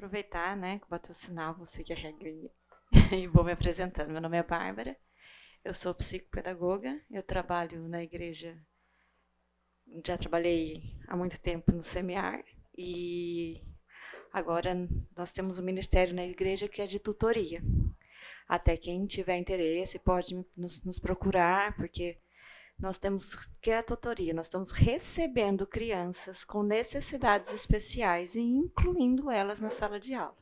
aproveitar, né, que bateu o sinal, vou seguir a regrinha e vou me apresentando. Meu nome é Bárbara, eu sou psicopedagoga, eu trabalho na igreja, já trabalhei há muito tempo no SEMIAR e agora nós temos um ministério na igreja que é de tutoria. Até quem tiver interesse pode nos, nos procurar, porque nós temos que a tutoria, nós estamos recebendo crianças com necessidades especiais e incluindo elas na sala de aula,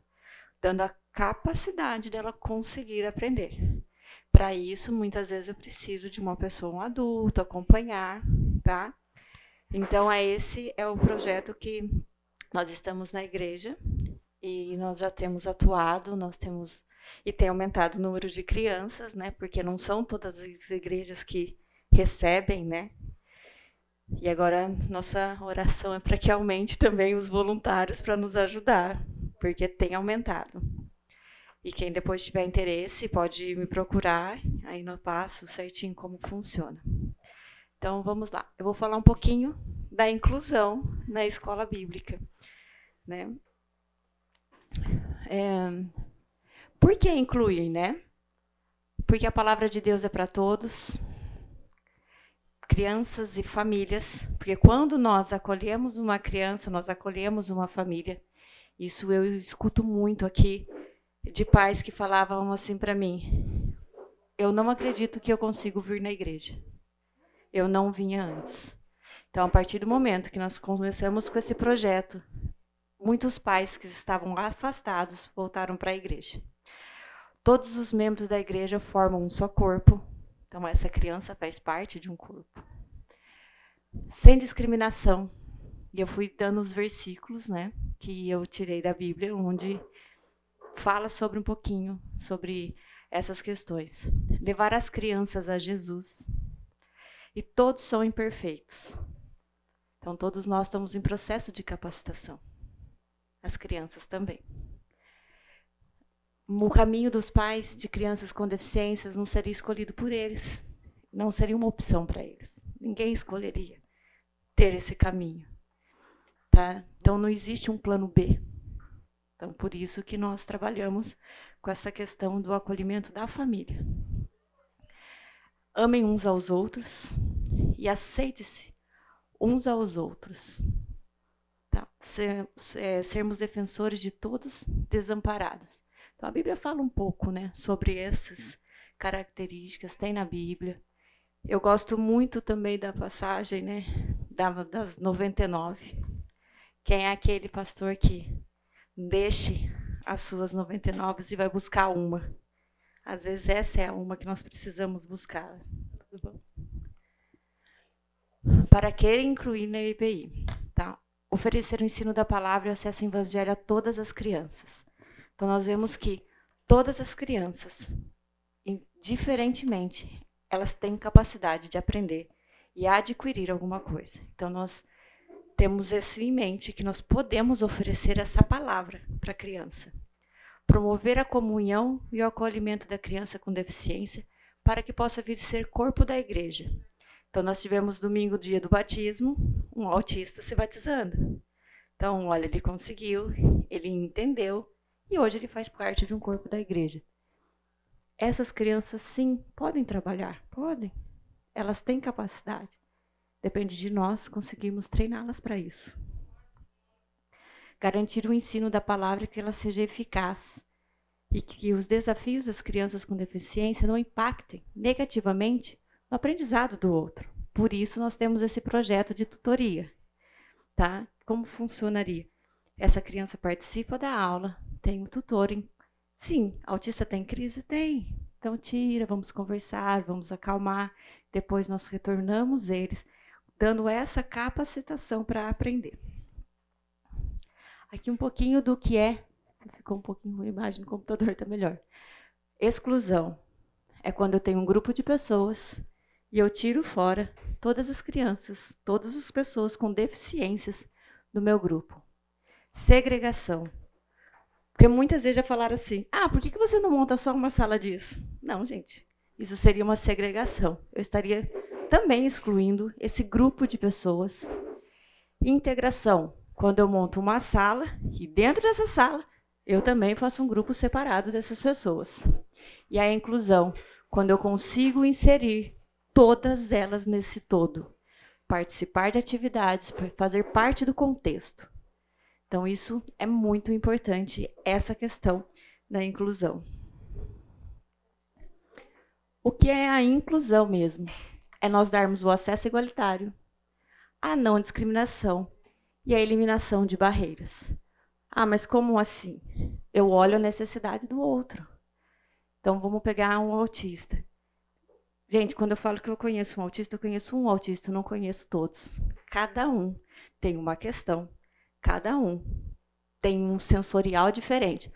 dando a capacidade dela conseguir aprender. Para isso, muitas vezes eu preciso de uma pessoa um adulto acompanhar, tá? Então, é esse é o projeto que nós estamos na igreja e nós já temos atuado, nós temos e tem aumentado o número de crianças, né? Porque não são todas as igrejas que recebem, né? E agora nossa oração é para que aumente também os voluntários para nos ajudar, porque tem aumentado. E quem depois tiver interesse pode me procurar, aí no passo certinho como funciona. Então vamos lá. Eu vou falar um pouquinho da inclusão na escola bíblica, né? É, por que incluir, né? Porque a palavra de Deus é para todos, crianças e famílias, porque quando nós acolhemos uma criança, nós acolhemos uma família. Isso eu escuto muito aqui de pais que falavam assim para mim: Eu não acredito que eu consigo vir na igreja. Eu não vinha antes. Então, a partir do momento que nós começamos com esse projeto, muitos pais que estavam afastados voltaram para a igreja. Todos os membros da igreja formam um só corpo, então, essa criança faz parte de um corpo. Sem discriminação. E eu fui dando os versículos, né, que eu tirei da Bíblia, onde fala sobre um pouquinho sobre essas questões. Levar as crianças a Jesus. E todos são imperfeitos. Então, todos nós estamos em processo de capacitação. As crianças também o caminho dos pais de crianças com deficiências não seria escolhido por eles. Não seria uma opção para eles. Ninguém escolheria ter esse caminho. Tá? Então não existe um plano B. Então por isso que nós trabalhamos com essa questão do acolhimento da família. Amem uns aos outros e aceite-se uns aos outros. Tá? Ser, sermos defensores de todos desamparados. Então a Bíblia fala um pouco, né, sobre essas características, tem na Bíblia. Eu gosto muito também da passagem, né, das 99. Quem é aquele pastor que deixe as suas 99 e vai buscar uma? Às vezes essa é uma que nós precisamos buscar. Para querer incluir na IBI, tá? Oferecer o ensino da palavra e acesso ao evangelho a todas as crianças. Então, nós vemos que todas as crianças, diferentemente, elas têm capacidade de aprender e adquirir alguma coisa. Então, nós temos isso em mente, que nós podemos oferecer essa palavra para a criança. Promover a comunhão e o acolhimento da criança com deficiência para que possa vir ser corpo da igreja. Então, nós tivemos domingo, dia do batismo, um autista se batizando. Então, olha, ele conseguiu, ele entendeu, e hoje ele faz parte de um corpo da igreja. Essas crianças, sim, podem trabalhar, podem. Elas têm capacidade. Depende de nós conseguirmos treiná-las para isso. Garantir o ensino da palavra que ela seja eficaz e que os desafios das crianças com deficiência não impactem negativamente no aprendizado do outro. Por isso nós temos esse projeto de tutoria, tá? Como funcionaria? Essa criança participa da aula, tem um tutor. Sim, autista tem crise? Tem. Então tira, vamos conversar, vamos acalmar. Depois nós retornamos eles, dando essa capacitação para aprender. Aqui um pouquinho do que é. Ficou um pouquinho a imagem no computador, está melhor. Exclusão é quando eu tenho um grupo de pessoas e eu tiro fora todas as crianças, todas as pessoas com deficiências do meu grupo. Segregação porque muitas vezes já falaram assim: ah, por que você não monta só uma sala disso? Não, gente. Isso seria uma segregação. Eu estaria também excluindo esse grupo de pessoas. Integração. Quando eu monto uma sala e dentro dessa sala eu também faço um grupo separado dessas pessoas. E a inclusão, quando eu consigo inserir todas elas nesse todo, participar de atividades, fazer parte do contexto. Então, isso é muito importante, essa questão da inclusão. O que é a inclusão mesmo? É nós darmos o acesso igualitário, a não discriminação e a eliminação de barreiras. Ah, mas como assim? Eu olho a necessidade do outro. Então, vamos pegar um autista. Gente, quando eu falo que eu conheço um autista, eu conheço um autista, eu não conheço todos. Cada um tem uma questão, cada um tem um sensorial diferente.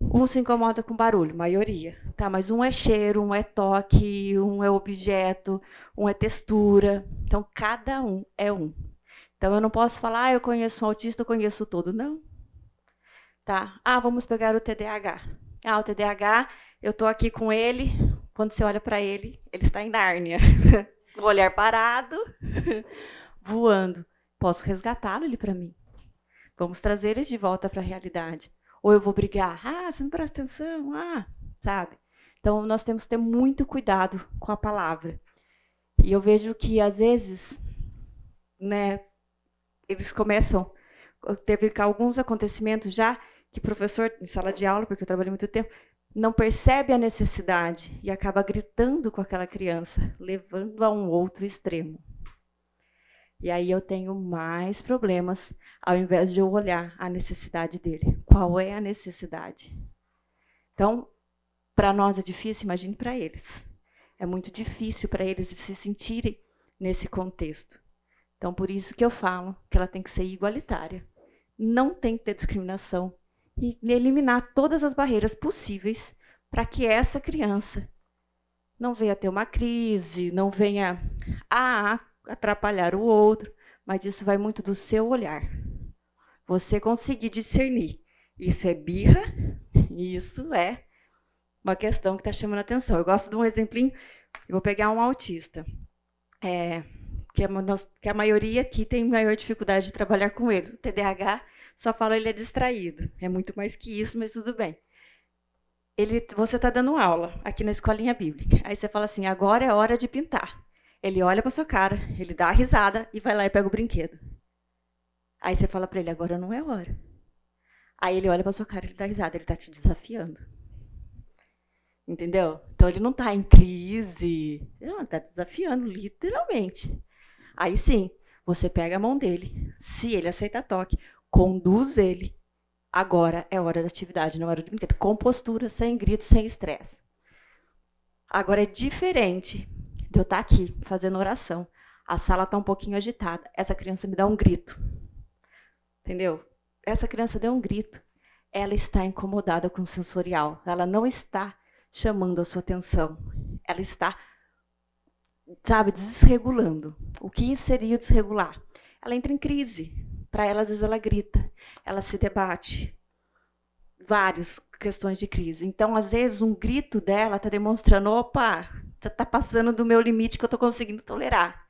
Um se incomoda com barulho, maioria. Tá, mas um é cheiro, um é toque, um é objeto, um é textura. Então, cada um é um. Então, eu não posso falar, ah, eu conheço um autista, eu conheço todo. Não. Tá? Ah, vamos pegar o TDAH. Ah, o TDAH, eu estou aqui com ele, quando você olha para ele, ele está em Nárnia. o olhar parado, voando. Posso resgatá-lo ele para mim. Vamos trazer eles de volta para a realidade. Ou eu vou brigar, ah, você não presta atenção, ah, sabe? Então nós temos que ter muito cuidado com a palavra. E eu vejo que às vezes, né, eles começam, teve alguns acontecimentos já que professor em sala de aula, porque eu trabalhei muito tempo, não percebe a necessidade e acaba gritando com aquela criança, levando a um outro extremo. E aí eu tenho mais problemas, ao invés de eu olhar a necessidade dele. Qual é a necessidade? Então, para nós é difícil, imagine para eles. É muito difícil para eles se sentirem nesse contexto. Então, por isso que eu falo que ela tem que ser igualitária. Não tem que ter discriminação, e eliminar todas as barreiras possíveis para que essa criança não venha ter uma crise, não venha a atrapalhar o outro, mas isso vai muito do seu olhar. Você conseguir discernir. Isso é birra, isso é uma questão que está chamando a atenção. Eu gosto de um exemplinho, eu vou pegar um autista, é, que, é, que a maioria aqui tem maior dificuldade de trabalhar com ele. O TDAH só fala ele é distraído. É muito mais que isso, mas tudo bem. Ele, você está dando aula aqui na escolinha bíblica. Aí você fala assim: agora é hora de pintar. Ele olha para sua cara, ele dá a risada e vai lá e pega o brinquedo. Aí você fala para ele: agora não é hora. Aí ele olha para sua cara, ele dá risada, ele está te desafiando. Entendeu? Então ele não está em crise, ele está desafiando, literalmente. Aí sim, você pega a mão dele, se ele aceita toque, conduz ele. Agora é hora da atividade, não é hora de brinquedo. Com postura, sem grito, sem estresse. Agora é diferente de eu estar aqui fazendo oração. A sala está um pouquinho agitada. Essa criança me dá um grito. Entendeu? Essa criança deu um grito. Ela está incomodada com o sensorial. Ela não está chamando a sua atenção. Ela está, sabe, desregulando. O que seria desregular? Ela entra em crise. Para ela, às vezes, ela grita, ela se debate. Várias questões de crise. Então, às vezes, um grito dela está demonstrando: opa, está passando do meu limite que eu estou conseguindo tolerar.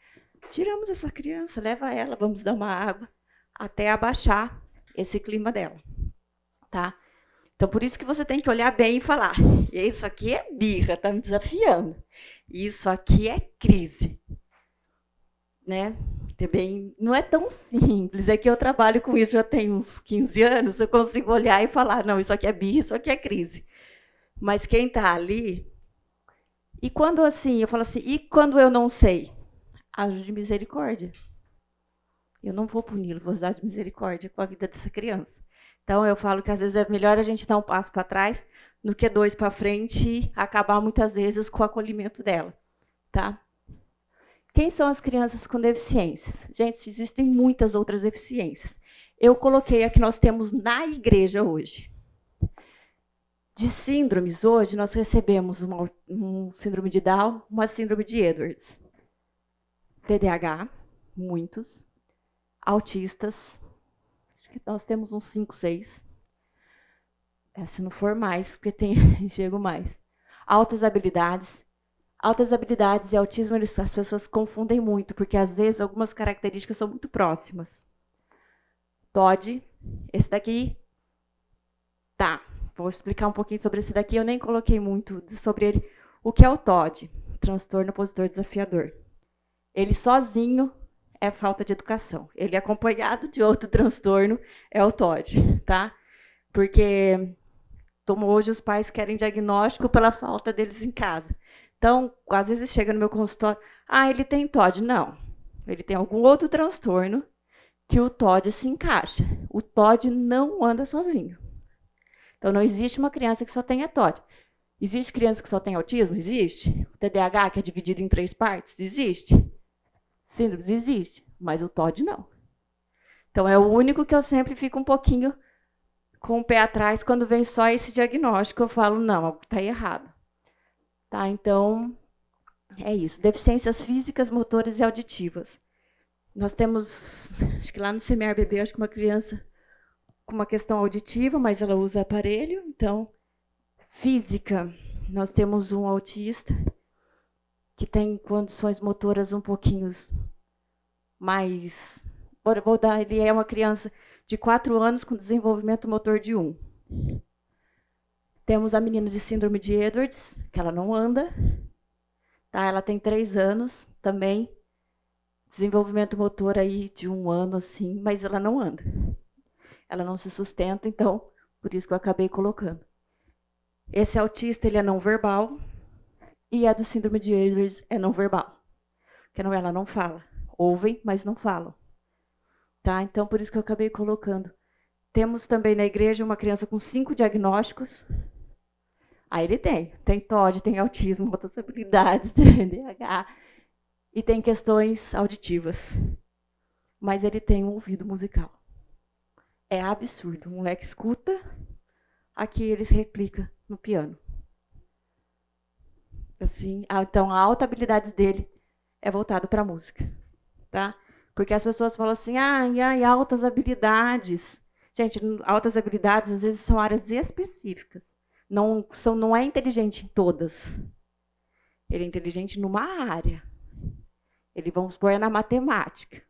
Tiramos essa criança, leva ela, vamos dar uma água, até abaixar esse clima dela. Tá? Então, por isso que você tem que olhar bem e falar: isso aqui é birra, está me desafiando. Isso aqui é crise. Né? também não é tão simples. É que eu trabalho com isso já tem uns 15 anos, eu consigo olhar e falar, não, isso aqui é bi, isso aqui é crise. Mas quem está ali. E quando assim, eu falo assim, e quando eu não sei? Ajo de misericórdia. Eu não vou puni-lo, vou usar de misericórdia com a vida dessa criança. Então eu falo que às vezes é melhor a gente dar um passo para trás do que dois para frente e acabar muitas vezes com o acolhimento dela, tá? Quem são as crianças com deficiências? Gente, existem muitas outras deficiências. Eu coloquei a que nós temos na igreja hoje. De síndromes, hoje nós recebemos uma, um síndrome de Down, uma síndrome de Edwards. TDAH, muitos. Autistas, acho que nós temos uns 5, 6. É, se não for mais, porque tem, chego mais. Altas habilidades, Altas habilidades e autismo, eles, as pessoas confundem muito, porque às vezes algumas características são muito próximas. Todd, esse daqui, tá. Vou explicar um pouquinho sobre esse daqui. Eu nem coloquei muito sobre ele. O que é o TOD? Transtorno opositor desafiador. Ele sozinho é falta de educação. Ele é acompanhado de outro transtorno é o TOD, tá? Porque hoje os pais querem diagnóstico pela falta deles em casa. Então, às vezes chega no meu consultório, ah, ele tem TOD. Não, ele tem algum outro transtorno que o TOD se encaixa. O TOD não anda sozinho. Então, não existe uma criança que só tenha TOD. Existe criança que só tem autismo? Existe. O TDAH, que é dividido em três partes? Existe. Síndromes? Existe. Mas o TOD não. Então, é o único que eu sempre fico um pouquinho com o pé atrás quando vem só esse diagnóstico. Eu falo, não, está errado. Tá? Então, é isso. Deficiências físicas, motoras e auditivas. Nós temos, acho que lá no CMR bebê, acho que uma criança com uma questão auditiva, mas ela usa aparelho. Então, física, nós temos um autista que tem condições motoras um pouquinho mais. Vou dar, ele é uma criança de 4 anos com desenvolvimento motor de 1. Temos a menina de síndrome de Edwards, que ela não anda. Tá? Ela tem 3 anos também. Desenvolvimento motor aí de um ano, assim, mas ela não anda. Ela não se sustenta, então, por isso que eu acabei colocando. Esse autista, ele é não verbal. E a do síndrome de Edwards é não verbal. Porque não, ela não fala. Ouvem, mas não falam. Tá? Então, por isso que eu acabei colocando. Temos também na igreja uma criança com cinco diagnósticos. Aí ele tem. Tem TOD, tem autismo, outras habilidades, TDAH. E tem questões auditivas. Mas ele tem um ouvido musical. É absurdo. O moleque escuta, aqui ele se replica no piano. Assim, então a alta habilidade dele é voltado para a música, tá? Porque as pessoas falam assim, ai, ai, altas habilidades. Gente, altas habilidades às vezes são áreas específicas. Não, são, não é inteligente em todas. Ele é inteligente numa área. Ele, vamos supor, é na matemática.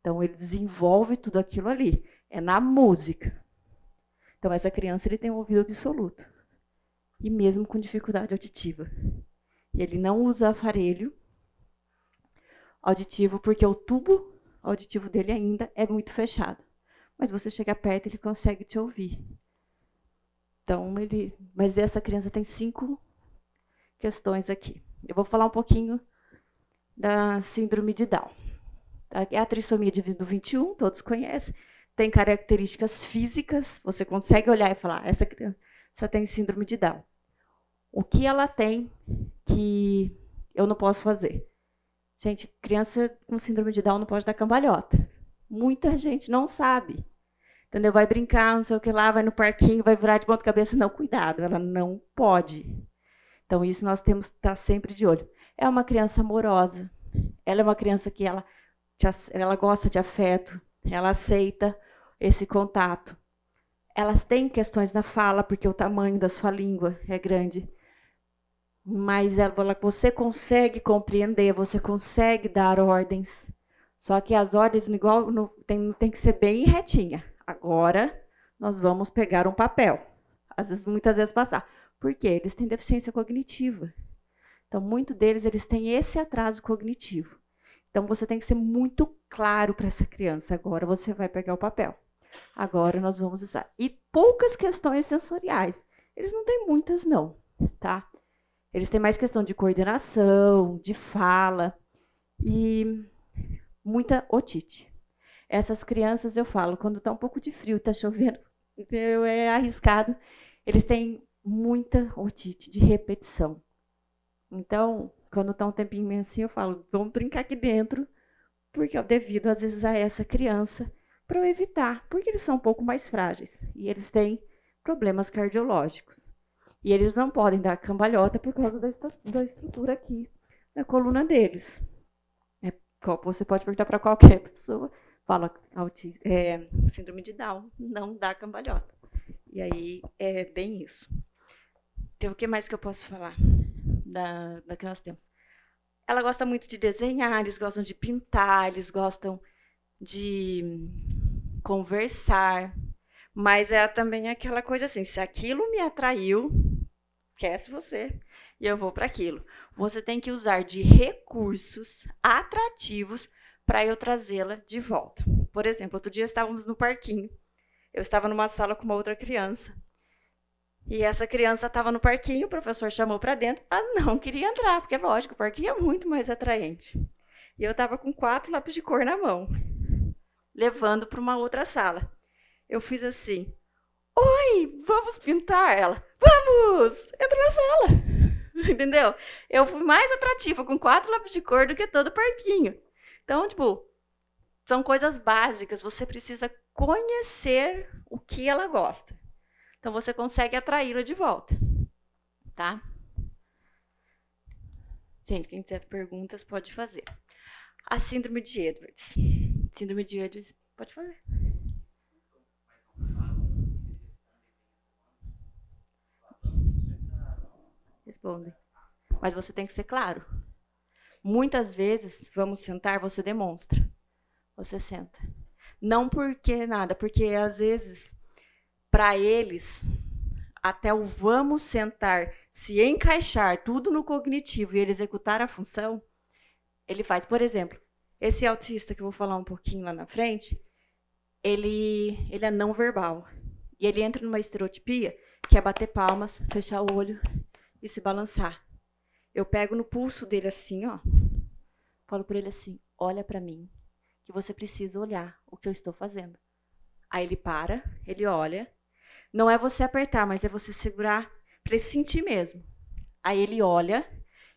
Então, ele desenvolve tudo aquilo ali. É na música. Então, essa criança ele tem um ouvido absoluto. E mesmo com dificuldade auditiva. E ele não usa aparelho auditivo porque o tubo auditivo dele ainda é muito fechado. Mas você chega perto, ele consegue te ouvir. Então, ele. Mas essa criança tem cinco questões aqui. Eu vou falar um pouquinho da síndrome de Down. É a trissomia do 21, todos conhecem. Tem características físicas, você consegue olhar e falar: essa criança tem síndrome de Down. O que ela tem que eu não posso fazer? Gente, criança com síndrome de Down não pode dar cambalhota. Muita gente não sabe. Entendeu? Vai brincar, não sei o que lá, vai no parquinho, vai virar de ponta cabeça. Não, cuidado, ela não pode. Então, isso nós temos que estar sempre de olho. É uma criança amorosa. Ela é uma criança que ela, ela gosta de afeto, ela aceita esse contato. Elas têm questões na fala, porque o tamanho da sua língua é grande mas ela, você consegue compreender, você consegue dar ordens. Só que as ordens igual no, tem, tem que ser bem retinha. Agora nós vamos pegar um papel. Às vezes, muitas vezes passar. Por quê? Eles têm deficiência cognitiva. Então, muito deles eles têm esse atraso cognitivo. Então, você tem que ser muito claro para essa criança. Agora você vai pegar o papel. Agora nós vamos usar. E poucas questões sensoriais. Eles não têm muitas, não, tá? Eles têm mais questão de coordenação, de fala e muita otite. Essas crianças, eu falo, quando está um pouco de frio, está chovendo, é arriscado, eles têm muita otite de repetição. Então, quando está um tempinho assim, eu falo, vamos brincar aqui dentro, porque é devido, às vezes, a essa criança, para eu evitar, porque eles são um pouco mais frágeis e eles têm problemas cardiológicos. E eles não podem dar cambalhota por causa da, da estrutura aqui da coluna deles. É, você pode perguntar para qualquer pessoa, fala é, síndrome de Down, não dá cambalhota. E aí é bem isso. Então, o que mais que eu posso falar da, da que nós temos? Ela gosta muito de desenhar, eles gostam de pintar, eles gostam de conversar. Mas é também aquela coisa assim, se aquilo me atraiu, esquece você, e eu vou para aquilo. Você tem que usar de recursos atrativos para eu trazê-la de volta. Por exemplo, outro dia estávamos no parquinho. Eu estava numa sala com uma outra criança. E essa criança estava no parquinho, o professor chamou para dentro. Ela não queria entrar, porque, lógico, o parquinho é muito mais atraente. E eu estava com quatro lápis de cor na mão, levando para uma outra sala. Eu fiz assim: Oi, vamos pintar? Ela, vamos! Entra na sala. Entendeu? Eu fui mais atrativa com quatro lápis de cor do que todo o parquinho. Então, tipo, são coisas básicas. Você precisa conhecer o que ela gosta. Então você consegue atraí-la de volta. Tá? Gente, quem tiver perguntas pode fazer. A síndrome de Edwards. Síndrome de Edwards, pode fazer. Respondem. Mas você tem que ser claro. Muitas vezes, vamos sentar, você demonstra. Você senta. Não porque nada, porque às vezes para eles, até o vamos sentar, se encaixar tudo no cognitivo e ele executar a função, ele faz. Por exemplo, esse autista que eu vou falar um pouquinho lá na frente, ele, ele é não verbal. E ele entra numa estereotipia que é bater palmas, fechar o olho e se balançar. Eu pego no pulso dele assim, ó. Falo para ele assim: olha para mim, que você precisa olhar o que eu estou fazendo. Aí ele para, ele olha, não é você apertar, mas é você segurar para ele sentir mesmo. Aí ele olha,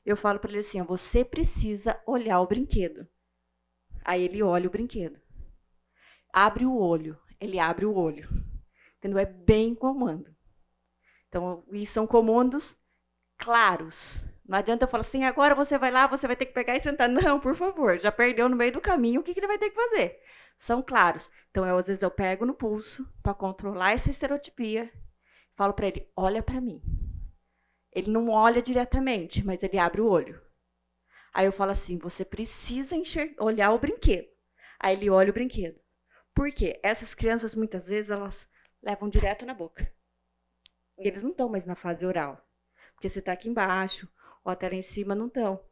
eu falo para ele assim: você precisa olhar o brinquedo. Aí ele olha o brinquedo. Abre o olho, ele abre o olho. Entendeu? É bem comando. Então, e são comandos claros. Não adianta eu falar assim, agora você vai lá, você vai ter que pegar e sentar. Não, por favor, já perdeu no meio do caminho, o que, que ele vai ter que fazer? São claros. Então, eu, às vezes, eu pego no pulso para controlar essa estereotipia, falo para ele: olha para mim. Ele não olha diretamente, mas ele abre o olho. Aí eu falo assim: você precisa olhar o brinquedo. Aí ele olha o brinquedo. Por quê? Essas crianças, muitas vezes, elas levam direto na boca. E eles não estão mais na fase oral. Porque você está aqui embaixo, ou até lá em cima, não estão.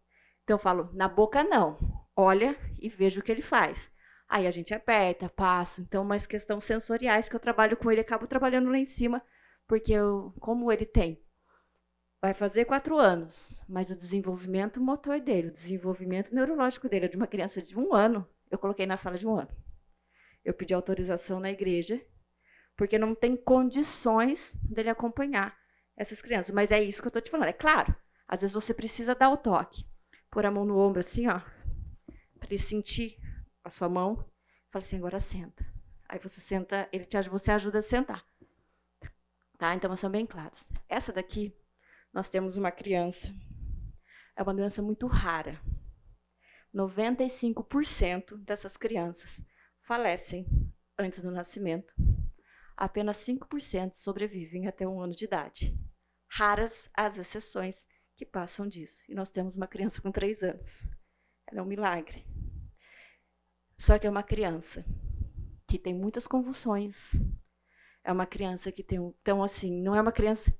Então eu falo: na boca não. Olha e veja o que ele faz. Aí a gente aperta, passo. Então, umas questões sensoriais que eu trabalho com ele, acabo trabalhando lá em cima, porque eu, como ele tem, vai fazer quatro anos, mas o desenvolvimento motor dele, o desenvolvimento neurológico dele, é de uma criança de um ano, eu coloquei na sala de um ano. Eu pedi autorização na igreja, porque não tem condições dele acompanhar essas crianças. Mas é isso que eu estou te falando. É claro, às vezes você precisa dar o toque, pôr a mão no ombro assim, ó, para ele sentir a sua mão, fala assim, agora senta. Aí você senta, ele te você ajuda a sentar. Tá? Então, são bem claros. Essa daqui, nós temos uma criança, é uma doença muito rara. 95% dessas crianças falecem antes do nascimento. Apenas 5% sobrevivem até um ano de idade. Raras as exceções que passam disso. E nós temos uma criança com 3 anos. Ela é um milagre. Só que é uma criança que tem muitas convulsões. É uma criança que tem. Então, assim, não é uma criança.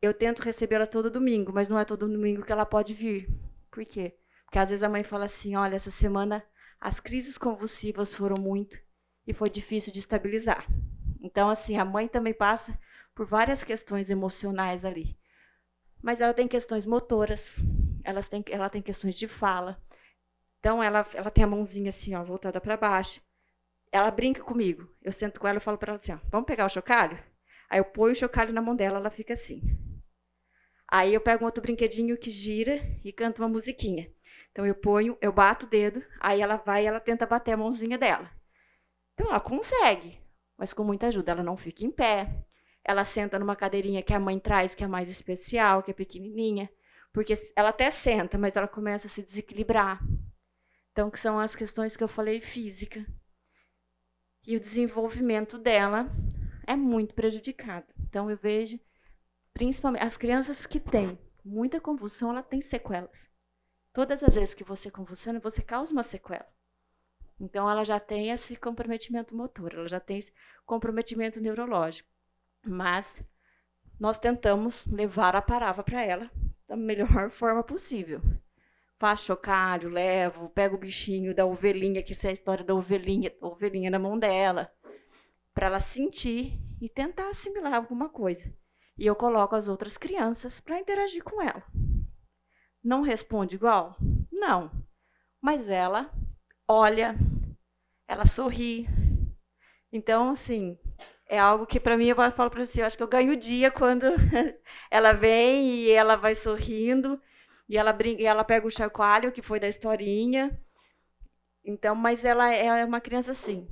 Eu tento recebê-la todo domingo, mas não é todo domingo que ela pode vir. Por quê? Porque às vezes a mãe fala assim: olha, essa semana as crises convulsivas foram muito e foi difícil de estabilizar. Então, assim, a mãe também passa por várias questões emocionais ali. Mas ela tem questões motoras, elas têm, ela tem questões de fala, então ela, ela tem a mãozinha assim, ó, voltada para baixo. Ela brinca comigo. Eu sento com ela e falo para ela assim, ó, vamos pegar o chocalho? Aí eu ponho o chocalho na mão dela, ela fica assim. Aí eu pego um outro brinquedinho que gira e canto uma musiquinha. Então eu ponho, eu bato o dedo, aí ela vai e ela tenta bater a mãozinha dela. Então ela consegue, mas com muita ajuda. Ela não fica em pé. Ela senta numa cadeirinha que a mãe traz, que é mais especial, que é pequenininha. Porque ela até senta, mas ela começa a se desequilibrar. Então, que são as questões que eu falei física. E o desenvolvimento dela é muito prejudicado. Então, eu vejo, principalmente, as crianças que têm muita convulsão, ela tem sequelas. Todas as vezes que você convulsiona, você causa uma sequela. Então, ela já tem esse comprometimento motor, ela já tem esse comprometimento neurológico. Mas nós tentamos levar a palavra para ela da melhor forma possível. Faço chocalho, levo, pego o bichinho da ovelhinha, que é a história da ovelhinha, ovelhinha na mão dela, para ela sentir e tentar assimilar alguma coisa. E eu coloco as outras crianças para interagir com ela. Não responde igual? Não. Mas ela olha, ela sorri. Então, assim, é algo que para mim eu falo para você, eu acho que eu ganho o dia quando ela vem e ela vai sorrindo e ela brinca, e ela pega o chacoalho que foi da historinha. Então, mas ela é uma criança assim,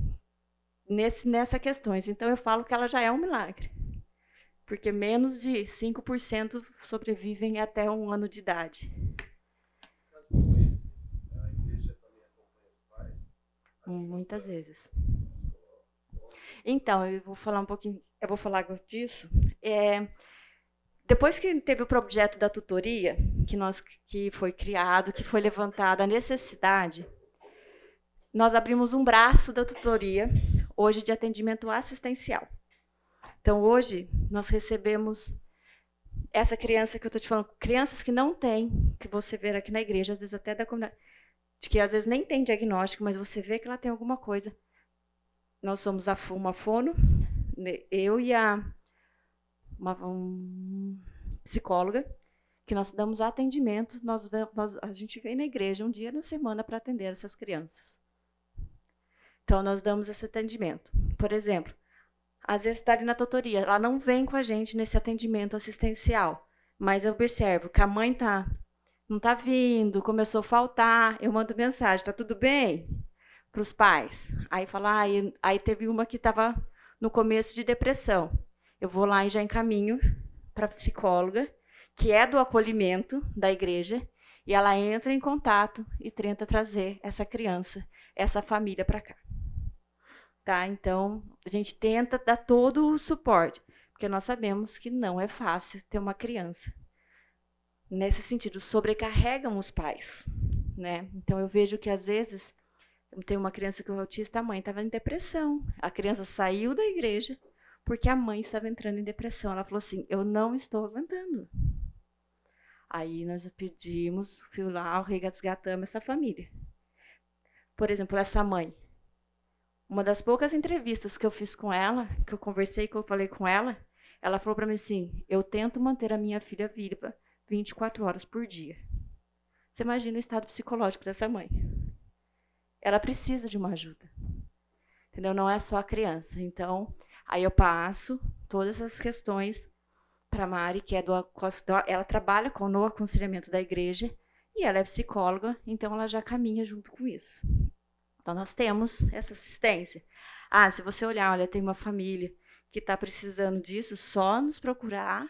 nesse nessa questões. Então eu falo que ela já é um milagre. Porque menos de 5% sobrevivem até um ano de idade. Muitas vezes. Então, eu vou falar um pouquinho, eu vou falar disso. É, depois que teve o projeto da tutoria, que, nós, que foi criado, que foi levantada a necessidade, nós abrimos um braço da tutoria, hoje de atendimento assistencial. Então, hoje, nós recebemos essa criança que eu estou te falando, crianças que não têm, que você vê aqui na igreja, às vezes até da comunidade, de que às vezes nem tem diagnóstico, mas você vê que ela tem alguma coisa. Nós somos a, uma fono, né, eu e a uma um, psicóloga, que nós damos atendimento, nós, nós, a gente vem na igreja um dia na semana para atender essas crianças. Então, nós damos esse atendimento. Por exemplo, às vezes está ali na tutoria, ela não vem com a gente nesse atendimento assistencial, mas eu observo que a mãe tá, não está vindo, começou a faltar, eu mando mensagem, está tudo bem? Para os pais. Aí fala, ah, aí, teve uma que estava no começo de depressão. Eu vou lá e já encaminho para a psicóloga, que é do acolhimento da igreja, e ela entra em contato e tenta trazer essa criança, essa família para cá. Tá? Então, a gente tenta dar todo o suporte, porque nós sabemos que não é fácil ter uma criança. Nesse sentido, sobrecarregam os pais. Né? Então, eu vejo que às vezes eu tenho uma criança que é autista, a mãe estava em depressão. A criança saiu da igreja, porque a mãe estava entrando em depressão. Ela falou assim: Eu não estou aguentando. Aí nós pedimos, fui lá, resgatamos essa família. Por exemplo, essa mãe. Uma das poucas entrevistas que eu fiz com ela, que eu conversei, que eu falei com ela, ela falou para mim assim: Eu tento manter a minha filha viva 24 horas por dia. Você imagina o estado psicológico dessa mãe. Ela precisa de uma ajuda. Entendeu? Não é só a criança. Então, Aí eu passo todas essas questões para a Mari, que é do ela trabalha com no aconselhamento da igreja e ela é psicóloga, então ela já caminha junto com isso. Então nós temos essa assistência. Ah, se você olhar, olha, tem uma família que está precisando disso, só nos procurar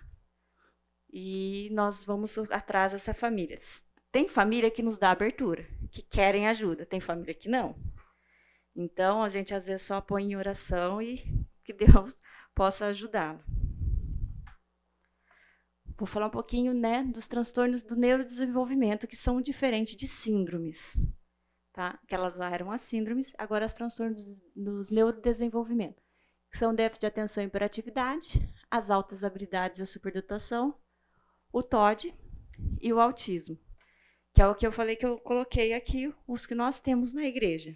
e nós vamos atrás dessa família. Tem família que nos dá abertura, que querem ajuda, tem família que não. Então a gente às vezes só põe em oração e que Deus possa ajudá-lo. Vou falar um pouquinho né, dos transtornos do neurodesenvolvimento, que são diferentes de síndromes. Tá? Aquelas lá eram as síndromes, agora os transtornos dos neurodesenvolvimento, que são déficit de atenção e hiperatividade, as altas habilidades e a superdotação, o TOD e o autismo, que é o que eu falei que eu coloquei aqui, os que nós temos na igreja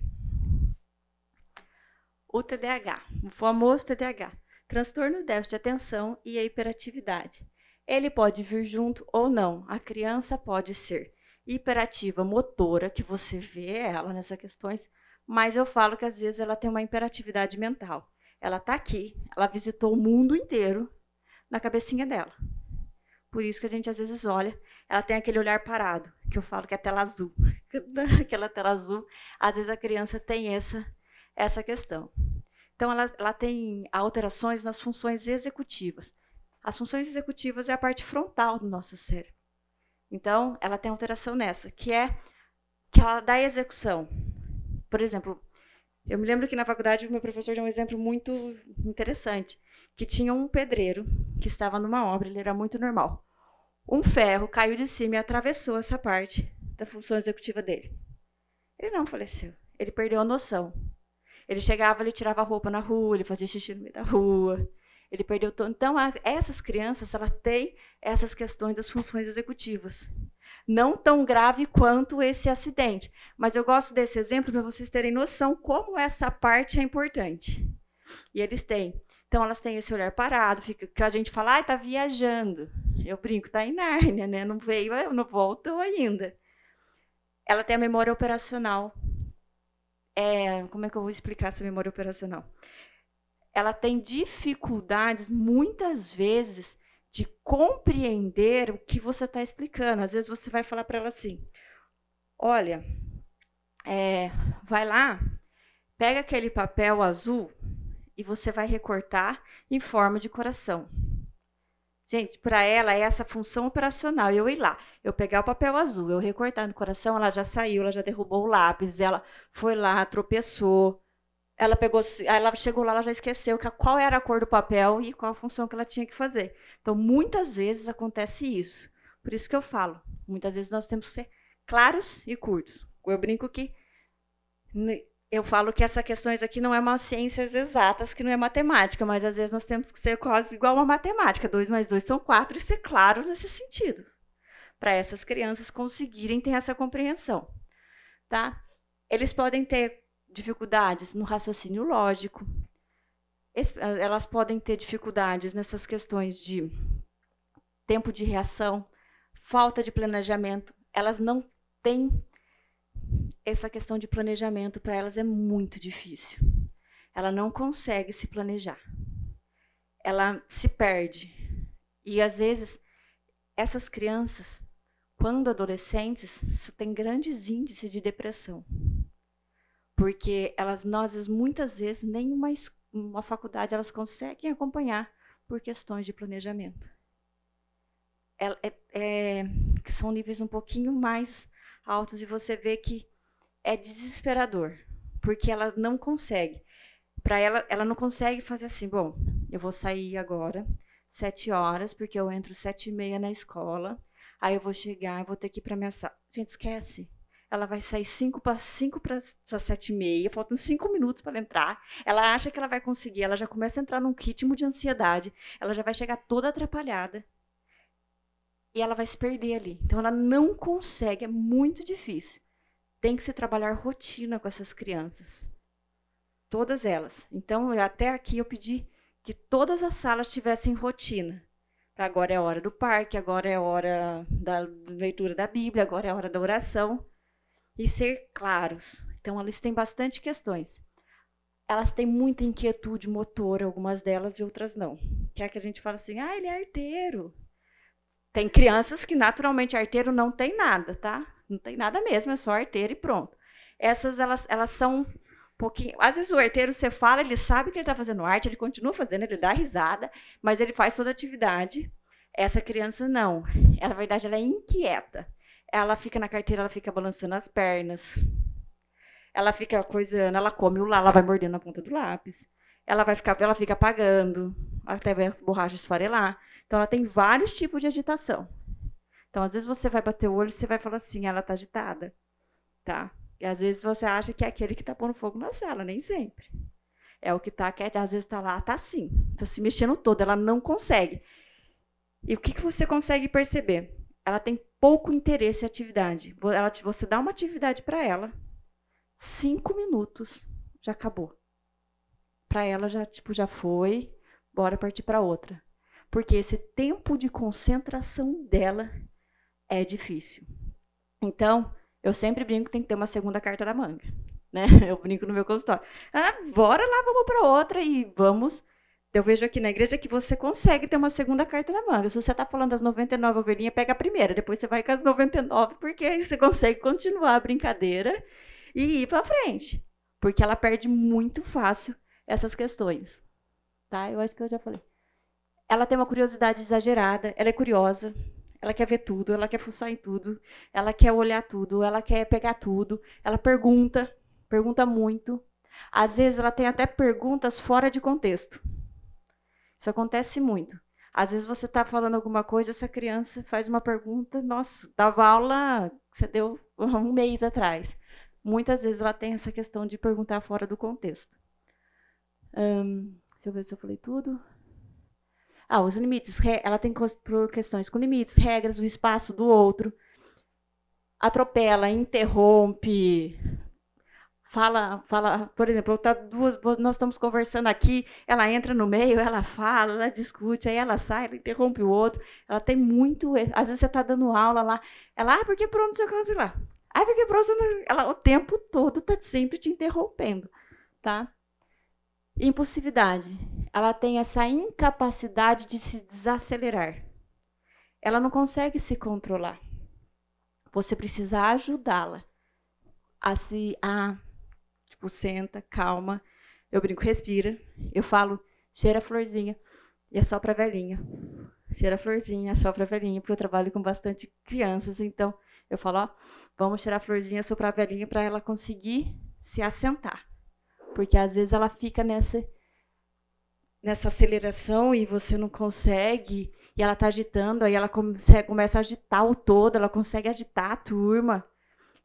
o TDAH, o famoso TDAH, transtorno de déficit de atenção e a hiperatividade. Ele pode vir junto ou não. A criança pode ser hiperativa motora, que você vê ela nessas questões, mas eu falo que às vezes ela tem uma hiperatividade mental. Ela está aqui, ela visitou o mundo inteiro na cabecinha dela. Por isso que a gente às vezes olha, ela tem aquele olhar parado, que eu falo que é tela azul. Aquela tela azul, às vezes a criança tem essa essa questão. Então, ela, ela tem alterações nas funções executivas. As funções executivas é a parte frontal do nosso cérebro. Então, ela tem alteração nessa, que é que ela dá execução. Por exemplo, eu me lembro que na faculdade o meu professor deu um exemplo muito interessante, que tinha um pedreiro que estava numa obra, ele era muito normal. Um ferro caiu de cima e atravessou essa parte da função executiva dele. Ele não faleceu. ele perdeu a noção. Ele chegava, ele tirava a roupa na rua, ele fazia xixi no meio da rua. Ele perdeu todo. Então, essas crianças, ela têm essas questões das funções executivas. Não tão grave quanto esse acidente. Mas eu gosto desse exemplo para vocês terem noção como essa parte é importante. E eles têm. Então, elas têm esse olhar parado, fica, que a gente fala, ah, viajando. Eu brinco, tá em Nárnia, né? Não veio, não voltou ainda. Ela tem a memória operacional. É, como é que eu vou explicar essa memória operacional? Ela tem dificuldades, muitas vezes, de compreender o que você está explicando. Às vezes você vai falar para ela assim: olha, é, vai lá, pega aquele papel azul e você vai recortar em forma de coração. Gente, para ela é essa função operacional. Eu ir lá, eu pegar o papel azul, eu recortar no coração, ela já saiu, ela já derrubou o lápis, ela foi lá, tropeçou. Ela pegou, ela chegou lá, ela já esqueceu qual era a cor do papel e qual a função que ela tinha que fazer. Então, muitas vezes acontece isso. Por isso que eu falo, muitas vezes nós temos que ser claros e curtos. Eu brinco que eu falo que essas questões aqui não é uma ciências exatas, que não é matemática, mas às vezes nós temos que ser quase igual uma matemática. Dois mais dois são quatro e ser claros nesse sentido, para essas crianças conseguirem ter essa compreensão, tá? Eles podem ter dificuldades no raciocínio lógico, elas podem ter dificuldades nessas questões de tempo de reação, falta de planejamento. Elas não têm essa questão de planejamento para elas é muito difícil. Ela não consegue se planejar. Ela se perde. E às vezes essas crianças, quando adolescentes, têm grandes índices de depressão. Porque elas, nós muitas vezes nem uma, uma faculdade elas conseguem acompanhar por questões de planejamento. É, é, são níveis um pouquinho mais altos e você vê que é desesperador, porque ela não consegue. Para ela, ela não consegue fazer assim, bom, eu vou sair agora, sete horas, porque eu entro sete e meia na escola, aí eu vou chegar, eu vou ter que ir para minha sala. Gente, esquece. Ela vai sair cinco para cinco para sete e meia, faltam cinco minutos para ela entrar. Ela acha que ela vai conseguir, ela já começa a entrar num ritmo de ansiedade, ela já vai chegar toda atrapalhada. E ela vai se perder ali. Então ela não consegue, é muito difícil tem que se trabalhar rotina com essas crianças. Todas elas. Então, até aqui eu pedi que todas as salas tivessem rotina. Agora é hora do parque, agora é hora da leitura da Bíblia, agora é hora da oração. E ser claros. Então, elas têm bastante questões. Elas têm muita inquietude motora, algumas delas e outras não. Que é que a gente fala assim, ah, ele é arteiro. Tem crianças que naturalmente arteiro não tem nada, tá? Não tem nada mesmo, é só arteiro e pronto. Essas, elas, elas são um pouquinho. Às vezes o arteiro, você fala, ele sabe que ele está fazendo arte, ele continua fazendo, ele dá risada, mas ele faz toda a atividade. Essa criança não. Ela, na verdade, ela é inquieta. Ela fica na carteira, ela fica balançando as pernas. Ela fica coisando, ela come o lá, ela vai mordendo a ponta do lápis. Ela vai ficar, ela fica apagando, até a borracha esfarelar. Então ela tem vários tipos de agitação. Então, às vezes você vai bater o olho e você vai falar assim, ela está agitada, tá? E às vezes você acha que é aquele que está pondo fogo na sala, nem sempre. É o que está quieto, às vezes está lá, está assim, está se mexendo todo, ela não consegue. E o que, que você consegue perceber? Ela tem pouco interesse em atividade. Ela, você dá uma atividade para ela, cinco minutos, já acabou. Para ela já tipo já foi, bora partir para outra. Porque esse tempo de concentração dela é difícil. Então, eu sempre brinco que tem que ter uma segunda carta da manga. Né? Eu brinco no meu consultório. Ah, bora lá, vamos para outra e vamos. Eu vejo aqui na igreja que você consegue ter uma segunda carta da manga. Se você está falando das 99 ovelhinhas, pega a primeira, depois você vai com as 99, porque aí você consegue continuar a brincadeira e ir para frente. Porque ela perde muito fácil essas questões. Tá? Eu acho que eu já falei. Ela tem uma curiosidade exagerada, ela é curiosa, ela quer ver tudo, ela quer fuçar em tudo, ela quer olhar tudo, ela quer pegar tudo, ela pergunta, pergunta muito. Às vezes ela tem até perguntas fora de contexto. Isso acontece muito. Às vezes você está falando alguma coisa, essa criança faz uma pergunta, nossa, dava aula, você deu um mês atrás. muitas vezes ela tem essa questão de perguntar fora do contexto. Hum, deixa eu ver se eu falei tudo. Ah, os limites. Ela tem questões com limites, regras, o espaço do outro. Atropela, interrompe, fala, fala, por exemplo, tá duas, nós estamos conversando aqui, ela entra no meio, ela fala, ela discute, aí ela sai, ela interrompe o outro. Ela tem muito, às vezes você está dando aula lá, ela, ah, porque pronto, sei lá, lá. Ah, porque pronto, ela o tempo todo está sempre te interrompendo, tá? Impulsividade. Ela tem essa incapacidade de se desacelerar. Ela não consegue se controlar. Você precisa ajudá-la a se a tipo senta, calma. Eu brinco, respira. Eu falo, cheira a florzinha e é só para velhinha. Cheira a florzinha, é só para velhinha, porque eu trabalho com bastante crianças, então eu falo, ó, vamos tirar a florzinha só para velhinha para ela conseguir se assentar. Porque às vezes ela fica nessa nessa aceleração e você não consegue, e ela está agitando, aí ela começa a agitar o todo, ela consegue agitar a turma,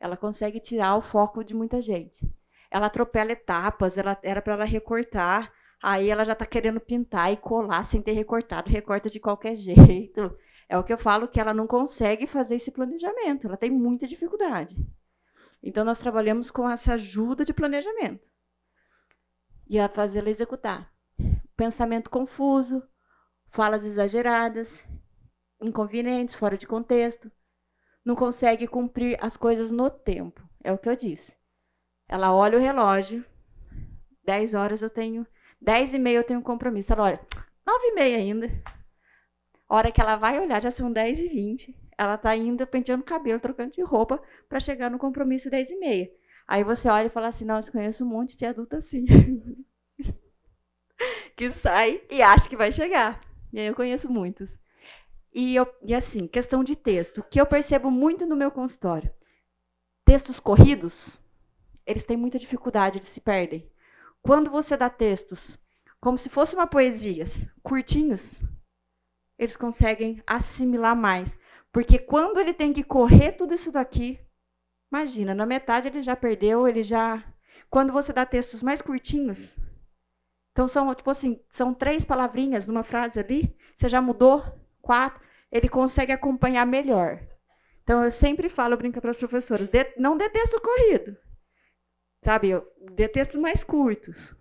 ela consegue tirar o foco de muita gente. Ela atropela etapas, ela era para ela recortar, aí ela já está querendo pintar e colar sem ter recortado, recorta de qualquer jeito. É o que eu falo que ela não consegue fazer esse planejamento, ela tem muita dificuldade. Então nós trabalhamos com essa ajuda de planejamento e a fazê-la executar. Pensamento confuso, falas exageradas, inconvenientes, fora de contexto. Não consegue cumprir as coisas no tempo. É o que eu disse. Ela olha o relógio. 10 horas eu tenho. 10 e meia eu tenho um compromisso. Ela olha, 9 e meia ainda. A hora que ela vai olhar, já são 10 e 20. Ela está indo penteando cabelo, trocando de roupa, para chegar no compromisso 10 e meia. Aí você olha e fala assim, nossa, conheço um monte de adulto assim. que sai e acha que vai chegar. E aí eu conheço muitos. E, eu, e assim, questão de texto, que eu percebo muito no meu consultório. Textos corridos, eles têm muita dificuldade, eles se perdem. Quando você dá textos como se fosse uma poesia, curtinhos, eles conseguem assimilar mais. Porque quando ele tem que correr tudo isso daqui, Imagina, na metade ele já perdeu, ele já. Quando você dá textos mais curtinhos, então são tipo assim, são três palavrinhas numa frase ali, você já mudou quatro, ele consegue acompanhar melhor. Então eu sempre falo, brinco para as professoras, de, não dê texto corrido, sabe? Dê textos mais curtos,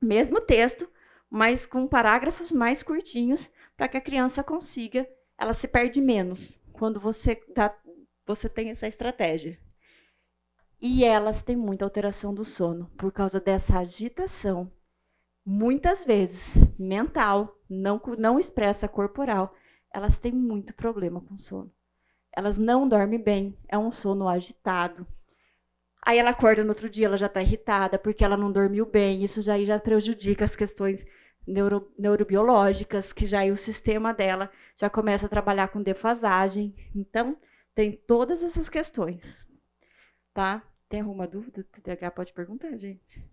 mesmo texto, mas com parágrafos mais curtinhos, para que a criança consiga, ela se perde menos quando você dá, você tem essa estratégia. E elas têm muita alteração do sono por causa dessa agitação, muitas vezes mental, não, não expressa corporal. Elas têm muito problema com sono. Elas não dormem bem, é um sono agitado. Aí ela acorda no outro dia, ela já está irritada porque ela não dormiu bem. Isso já, já prejudica as questões neuro, neurobiológicas, que já o sistema dela já começa a trabalhar com defasagem. Então, tem todas essas questões, tá? Tem alguma dúvida? O TDAH pode perguntar, gente.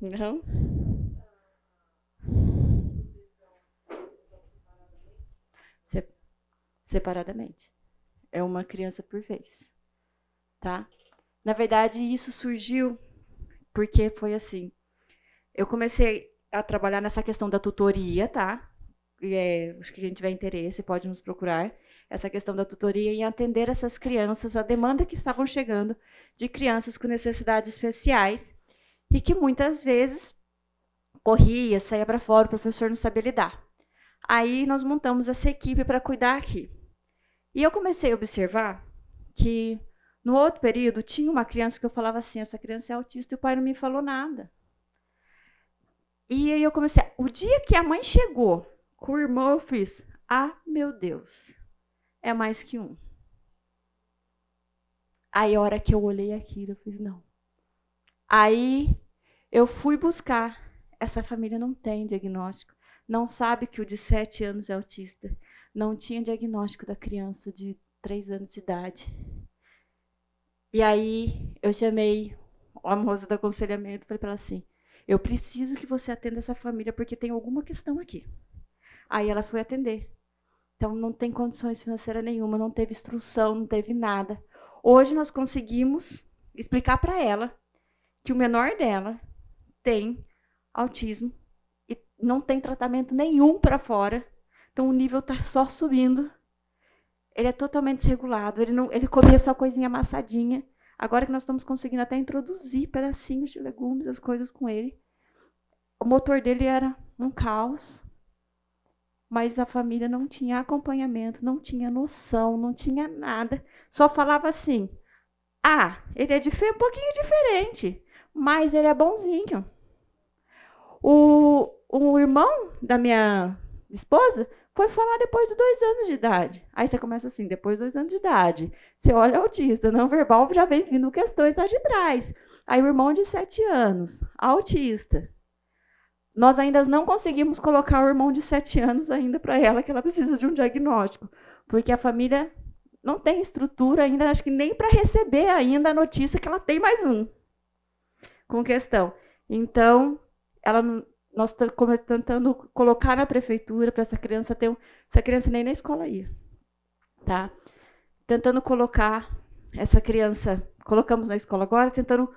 Não? Separadamente. É uma criança por vez. Tá? Na verdade, isso surgiu porque foi assim. Eu comecei a trabalhar nessa questão da tutoria, tá? E é, acho que quem tiver interesse pode nos procurar essa questão da tutoria e atender essas crianças, a demanda que estavam chegando de crianças com necessidades especiais e que muitas vezes corria, saía para fora, o professor não sabia lidar. Aí nós montamos essa equipe para cuidar aqui. E eu comecei a observar que no outro período tinha uma criança que eu falava assim, essa criança é autista e o pai não me falou nada. E aí eu comecei, o dia que a mãe chegou com o irmão, eu fiz, ah, meu Deus, é mais que um. Aí a hora que eu olhei aquilo, eu fiz, não. Aí eu fui buscar. Essa família não tem diagnóstico. Não sabe que o de sete anos é autista. Não tinha diagnóstico da criança de três anos de idade. E aí eu chamei a moça do aconselhamento e falei para ela assim: eu preciso que você atenda essa família porque tem alguma questão aqui. Aí ela foi atender. Então, não tem condições financeiras nenhuma, não teve instrução, não teve nada. Hoje nós conseguimos explicar para ela que o menor dela tem autismo e não tem tratamento nenhum para fora. Então o nível está só subindo. Ele é totalmente desregulado. Ele, não, ele comia só coisinha amassadinha. Agora que nós estamos conseguindo até introduzir pedacinhos de legumes, as coisas com ele. O motor dele era um caos. Mas a família não tinha acompanhamento, não tinha noção, não tinha nada. Só falava assim: ah, ele é um pouquinho diferente, mas ele é bonzinho. O, o irmão da minha esposa foi falar depois de dois anos de idade. Aí você começa assim, depois de dois anos de idade. Você olha autista, não verbal já vem vindo questões lá de trás. Aí o irmão de sete anos, autista. Nós ainda não conseguimos colocar o irmão de sete anos ainda para ela, que ela precisa de um diagnóstico. Porque a família não tem estrutura ainda, acho que nem para receber ainda a notícia que ela tem mais um. Com questão. Então, ela, nós estamos tentando colocar na prefeitura para essa criança ter um, essa criança nem na escola ia, tá? Tentando colocar essa criança, colocamos na escola agora, tentando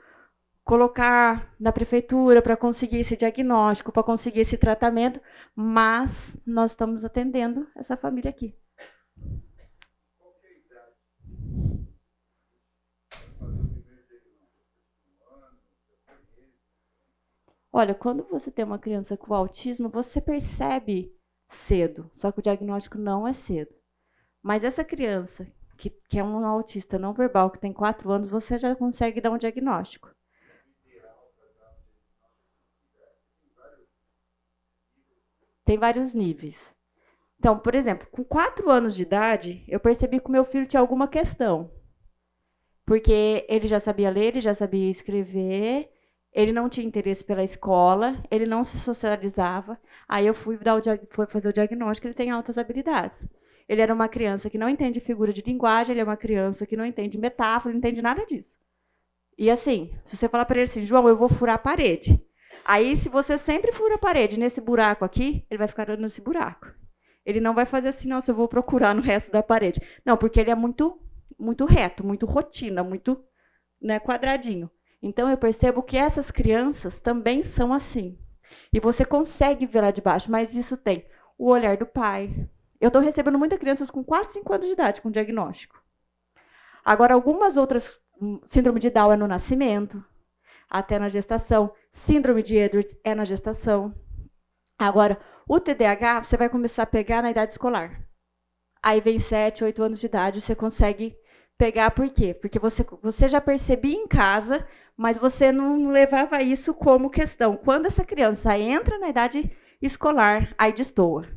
colocar na prefeitura para conseguir esse diagnóstico, para conseguir esse tratamento, mas nós estamos atendendo essa família aqui. Olha, quando você tem uma criança com autismo, você percebe cedo, só que o diagnóstico não é cedo. Mas essa criança, que, que é um autista não verbal, que tem quatro anos, você já consegue dar um diagnóstico. Tem vários níveis. Então, por exemplo, com quatro anos de idade, eu percebi que o meu filho tinha alguma questão. Porque ele já sabia ler, ele já sabia escrever, ele não tinha interesse pela escola, ele não se socializava. Aí eu fui, dar o, fui fazer o diagnóstico, ele tem altas habilidades. Ele era uma criança que não entende figura de linguagem, ele é uma criança que não entende metáfora, não entende nada disso. E assim, se você falar para ele assim, João, eu vou furar a parede. Aí, se você sempre fura a parede nesse buraco aqui, ele vai ficar olhando nesse buraco. Ele não vai fazer assim, não, se eu vou procurar no resto da parede. Não, porque ele é muito, muito reto, muito rotina, muito né, quadradinho. Então eu percebo que essas crianças também são assim. E você consegue ver lá de baixo, mas isso tem o olhar do pai. Eu estou recebendo muitas crianças com 4, 5 anos de idade com diagnóstico. Agora, algumas outras, hum, síndrome de Down é no nascimento, até na gestação. Síndrome de Edwards é na gestação. Agora, o TDAH você vai começar a pegar na idade escolar. Aí vem 7, 8 anos de idade, você consegue pegar por quê? Porque você, você já percebia em casa, mas você não levava isso como questão. Quando essa criança entra na idade escolar, aí destoa.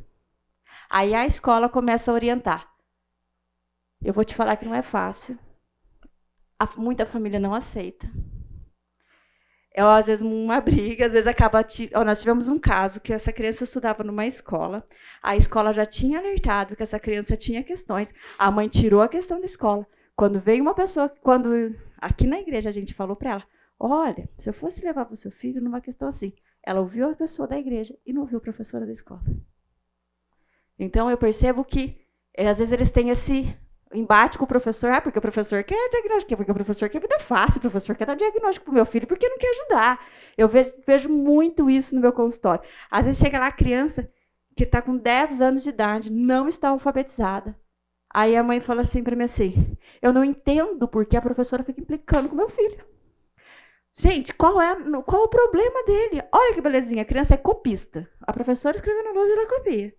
Aí a escola começa a orientar. Eu vou te falar que não é fácil. A, muita família não aceita. É, às vezes, uma briga, às vezes acaba. Nós tivemos um caso que essa criança estudava numa escola, a escola já tinha alertado que essa criança tinha questões, a mãe tirou a questão da escola. Quando veio uma pessoa, quando aqui na igreja a gente falou para ela: olha, se eu fosse levar para o seu filho numa questão assim, ela ouviu a pessoa da igreja e não ouviu a professora da escola. Então eu percebo que eh, às vezes eles têm esse embate com o professor, ah, porque o professor quer diagnóstico, porque o professor quer vida fácil, o professor quer dar diagnóstico para o meu filho, porque não quer ajudar. Eu vejo, vejo muito isso no meu consultório. Às vezes chega lá a criança que está com 10 anos de idade, não está alfabetizada, Aí a mãe fala assim para mim assim: eu não entendo porque a professora fica implicando com meu filho. Gente, qual é, qual o problema dele? Olha que belezinha, a criança é copista. A professora escreveu na lousa e ela copia.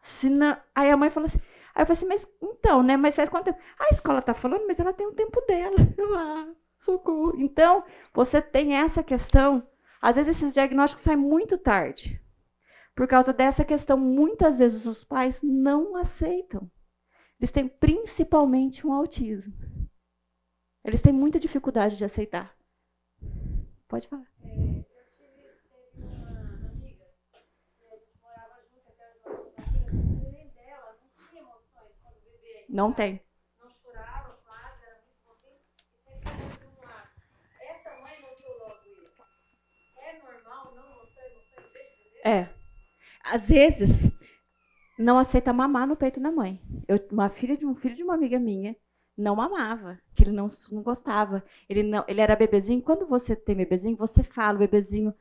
Se não, aí a mãe falou assim, aí eu falei assim, mas então, né? Mas faz quanto tempo? A escola está falando, mas ela tem o tempo dela. Eu, ah, socorro. Então, você tem essa questão. Às vezes esses diagnósticos saem muito tarde. Por causa dessa questão, muitas vezes os pais não aceitam. Eles têm principalmente um autismo. Eles têm muita dificuldade de aceitar. Pode falar. Não tem. Não chorava quase, era muito fofinho. Essa mãe logo isso. É normal não mostrar emoções? É. Às vezes, não aceita mamar no peito da mãe. Eu, uma filha de um filho de uma amiga minha não mamava. que ele não, não gostava. Ele não, ele era bebezinho. Quando você tem bebezinho, você fala, bebezinho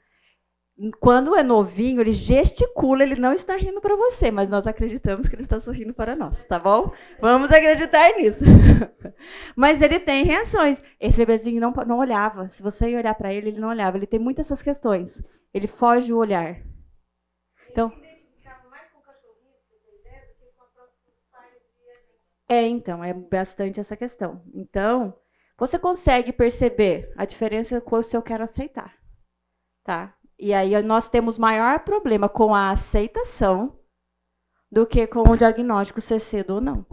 quando é novinho, ele gesticula, ele não está rindo para você, mas nós acreditamos que ele está sorrindo para nós, tá bom? Vamos acreditar nisso. mas ele tem reações. Esse bebezinho não, não olhava. Se você ia olhar para ele, ele não olhava. Ele tem muitas essas questões. Ele foge o olhar. Então. É, então, é bastante essa questão. Então, você consegue perceber a diferença com se eu quero aceitar, tá? E aí nós temos maior problema com a aceitação do que com o diagnóstico ser cedo ou não.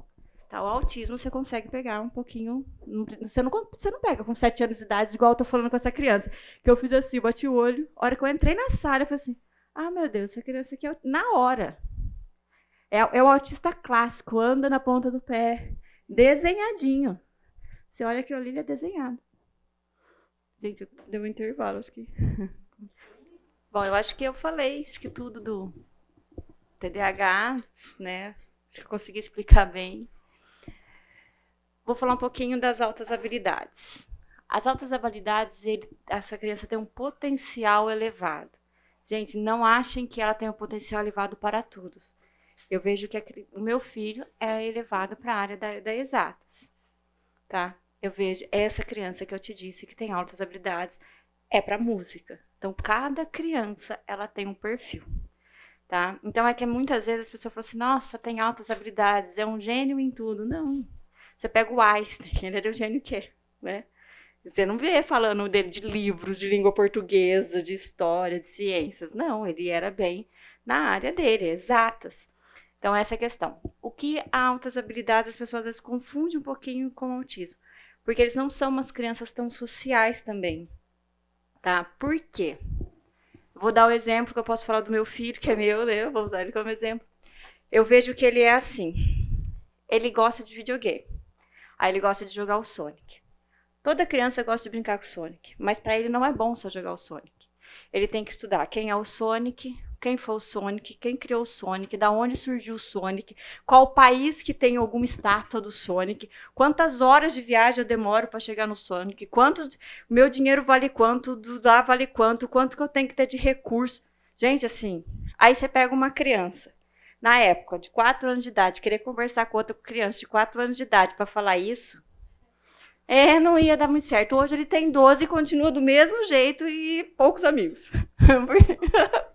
Tá, o autismo você consegue pegar um pouquinho. Você não, você não pega com sete anos de idade, igual eu tô falando com essa criança. Que eu fiz assim, bati o olho. A hora que eu entrei na sala, eu falei assim: ah, meu Deus, essa criança aqui é na hora. É, é o autista clássico, anda na ponta do pé, desenhadinho. Você olha aquilo ali, ele é desenhado. Gente, deu um intervalo, acho que. Bom, eu acho que eu falei, acho que tudo do TDAH, né? Acho que eu consegui explicar bem. Vou falar um pouquinho das altas habilidades. As altas habilidades, ele, essa criança tem um potencial elevado. Gente, não achem que ela tem um potencial elevado para todos. Eu vejo que a, o meu filho é elevado para a área da, da exatas, tá? Eu vejo essa criança que eu te disse que tem altas habilidades é para música. Então, cada criança, ela tem um perfil, tá? Então, é que muitas vezes as pessoas falam assim, nossa, tem altas habilidades, é um gênio em tudo. Não. Você pega o Einstein, ele era o gênio quê? Né? Você não vê falando dele de livros de língua portuguesa, de história, de ciências. Não, ele era bem na área dele, exatas. Então, essa é a questão. O que altas habilidades as pessoas às vezes confundem um pouquinho com o autismo? Porque eles não são umas crianças tão sociais também tá? Por quê? Vou dar o exemplo que eu posso falar do meu filho, que é meu, né? Eu vou usar ele como exemplo. Eu vejo que ele é assim. Ele gosta de videogame. Aí ele gosta de jogar o Sonic. Toda criança gosta de brincar com o Sonic, mas para ele não é bom só jogar o Sonic. Ele tem que estudar quem é o Sonic, quem foi o Sonic, quem criou o Sonic, da onde surgiu o Sonic, qual país que tem alguma estátua do Sonic, quantas horas de viagem eu demoro para chegar no Sonic, quantos meu dinheiro vale quanto, do lá vale quanto, quanto que eu tenho que ter de recurso. Gente, assim, aí você pega uma criança, na época, de 4 anos de idade, querer conversar com outra criança de 4 anos de idade para falar isso, é, não ia dar muito certo. Hoje ele tem 12 e continua do mesmo jeito e poucos amigos.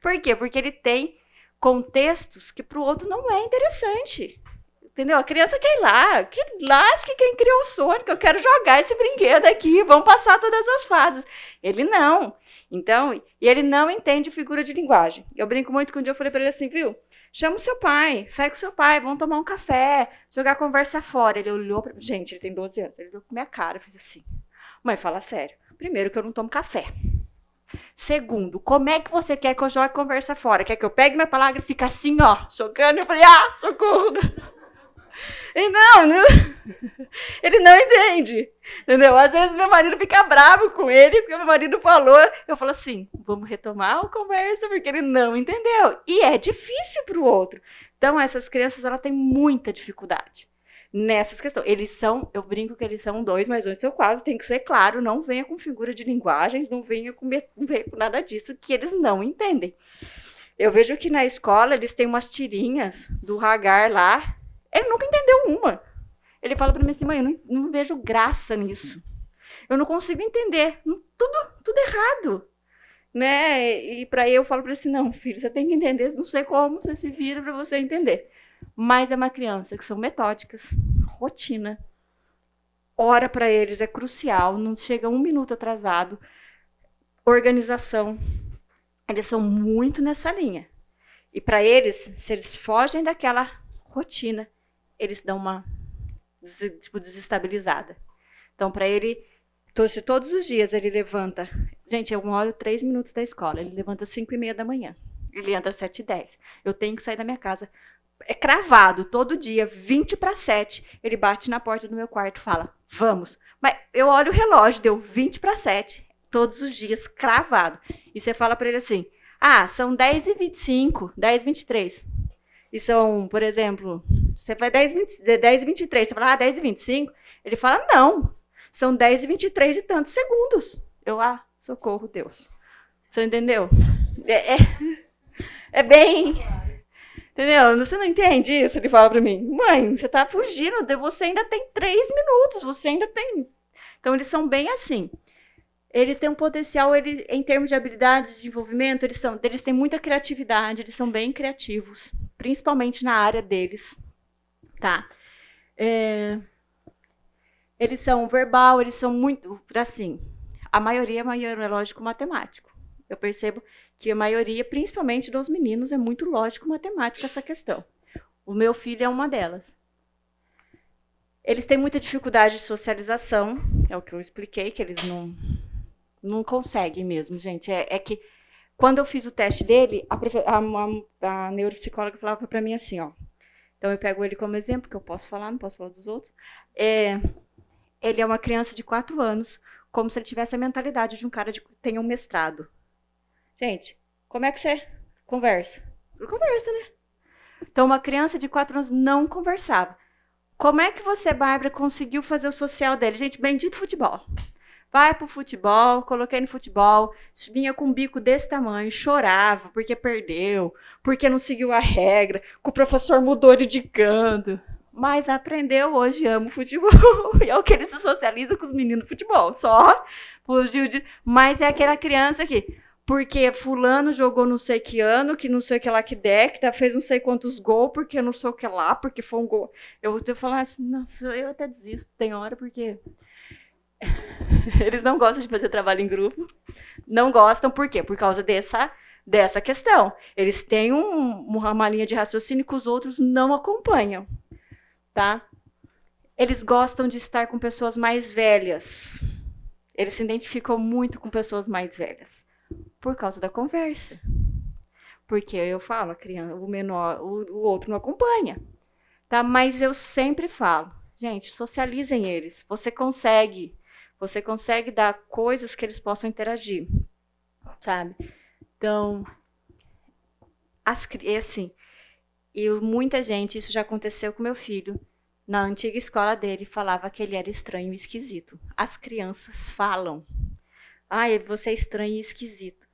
Por quê? Porque ele tem contextos que para o outro não é interessante. Entendeu? A criança quer ir lá, que lasque quem criou o Sonic, eu quero jogar esse brinquedo aqui, vamos passar todas as fases. Ele não. Então, e ele não entende figura de linguagem. Eu brinco muito que um dia eu falei para ele assim, viu? Chama o seu pai, sai com seu pai, vamos tomar um café, jogar conversa fora. Ele olhou para. Gente, ele tem 12 anos. Ele olhou pra minha cara e fez assim: Mãe, fala sério. Primeiro, que eu não tomo café. Segundo, como é que você quer que eu jogue conversa fora? Quer que eu pegue minha palavra e fique assim, ó, chocando? Eu falei: Ah, socorro. E não, não, ele não entende, entendeu? Às vezes meu marido fica bravo com ele, porque meu marido falou, eu falo assim, vamos retomar a conversa, porque ele não entendeu. E é difícil para o outro. Então, essas crianças, ela têm muita dificuldade nessas questões. Eles são, eu brinco que eles são dois, mas dois seu quadro tem que ser claro, não venha com figura de linguagens, não venha com, não venha com nada disso que eles não entendem. Eu vejo que na escola eles têm umas tirinhas do Hagar lá, ele nunca entendeu uma. Ele fala para mim assim, mãe, eu não, não, vejo graça nisso. Eu não consigo entender. Tudo, tudo errado. Né? E para eu falo para ele assim, não, filho, você tem que entender, não sei como, você se vira para você entender. Mas é uma criança que são metódicas, rotina. Hora para eles é crucial, não chega um minuto atrasado. Organização. Eles são muito nessa linha. E para eles, se eles fogem daquela rotina, eles dão uma tipo, desestabilizada. Então, para ele, todos os dias ele levanta. Gente, eu moro três minutos da escola. Ele levanta às cinco e meia da manhã. Ele entra às sete e dez. Eu tenho que sair da minha casa. É cravado, todo dia, 20 para 7. Ele bate na porta do meu quarto e fala: Vamos. Mas eu olho o relógio, deu 20 para 7. Todos os dias, cravado. E você fala para ele assim: Ah, são 10 e 25, 10 e 23. E são, por exemplo, Você vai 10, 20, 10 e 23. Você fala, ah, 10 e 25. Ele fala, não. São 10 e 23 e tantos segundos. Eu, ah, socorro, Deus. Você entendeu? É, é, é bem. Entendeu? Você não entende isso? Ele fala para mim, mãe, você tá fugindo, você ainda tem três minutos, você ainda tem. Então, eles são bem assim. Eles têm um potencial, ele, em termos de habilidades de desenvolvimento, eles, são, eles têm muita criatividade, eles são bem criativos, principalmente na área deles. Tá? É, eles são verbal, eles são muito, assim, a maioria é lógico matemático. Eu percebo que a maioria, principalmente dos meninos, é muito lógico matemático essa questão. O meu filho é uma delas. Eles têm muita dificuldade de socialização, é o que eu expliquei, que eles não, não conseguem mesmo, gente. É, é que quando eu fiz o teste dele, a, a, a neuropsicóloga falava para mim assim, ó. Então eu pego ele como exemplo, que eu posso falar, não posso falar dos outros. É, ele é uma criança de quatro anos, como se ele tivesse a mentalidade de um cara que tem um mestrado. Gente, como é que você conversa? conversa, né? Então, uma criança de quatro anos não conversava. Como é que você, Bárbara, conseguiu fazer o social dele? Gente, bendito futebol. Vai pro futebol, coloquei no futebol, vinha com um bico desse tamanho, chorava porque perdeu, porque não seguiu a regra, que o professor mudou ele de canto. Mas aprendeu hoje, amo futebol. e é o que ele se socializa com os meninos do futebol. Só fugiu de. Mas é aquela criança que. Porque fulano jogou não sei que ano, que não sei que lá que que fez não sei quantos gols, porque não sei o que lá, porque foi um gol. Eu vou falar assim, nossa, eu até desisto, tem hora, porque Eles não gostam de fazer trabalho em grupo. Não gostam, por quê? Por causa dessa, dessa questão. Eles têm um, uma linha de raciocínio que os outros não acompanham. Tá? Eles gostam de estar com pessoas mais velhas. Eles se identificam muito com pessoas mais velhas. Por causa da conversa. Porque eu falo, a criança, o menor, o, o outro não acompanha. Tá? Mas eu sempre falo, gente, socializem eles. Você consegue você consegue dar coisas que eles possam interagir, sabe? Então, as, é assim, e muita gente, isso já aconteceu com meu filho, na antiga escola dele, falava que ele era estranho e esquisito. As crianças falam, ah, você é estranho e esquisito.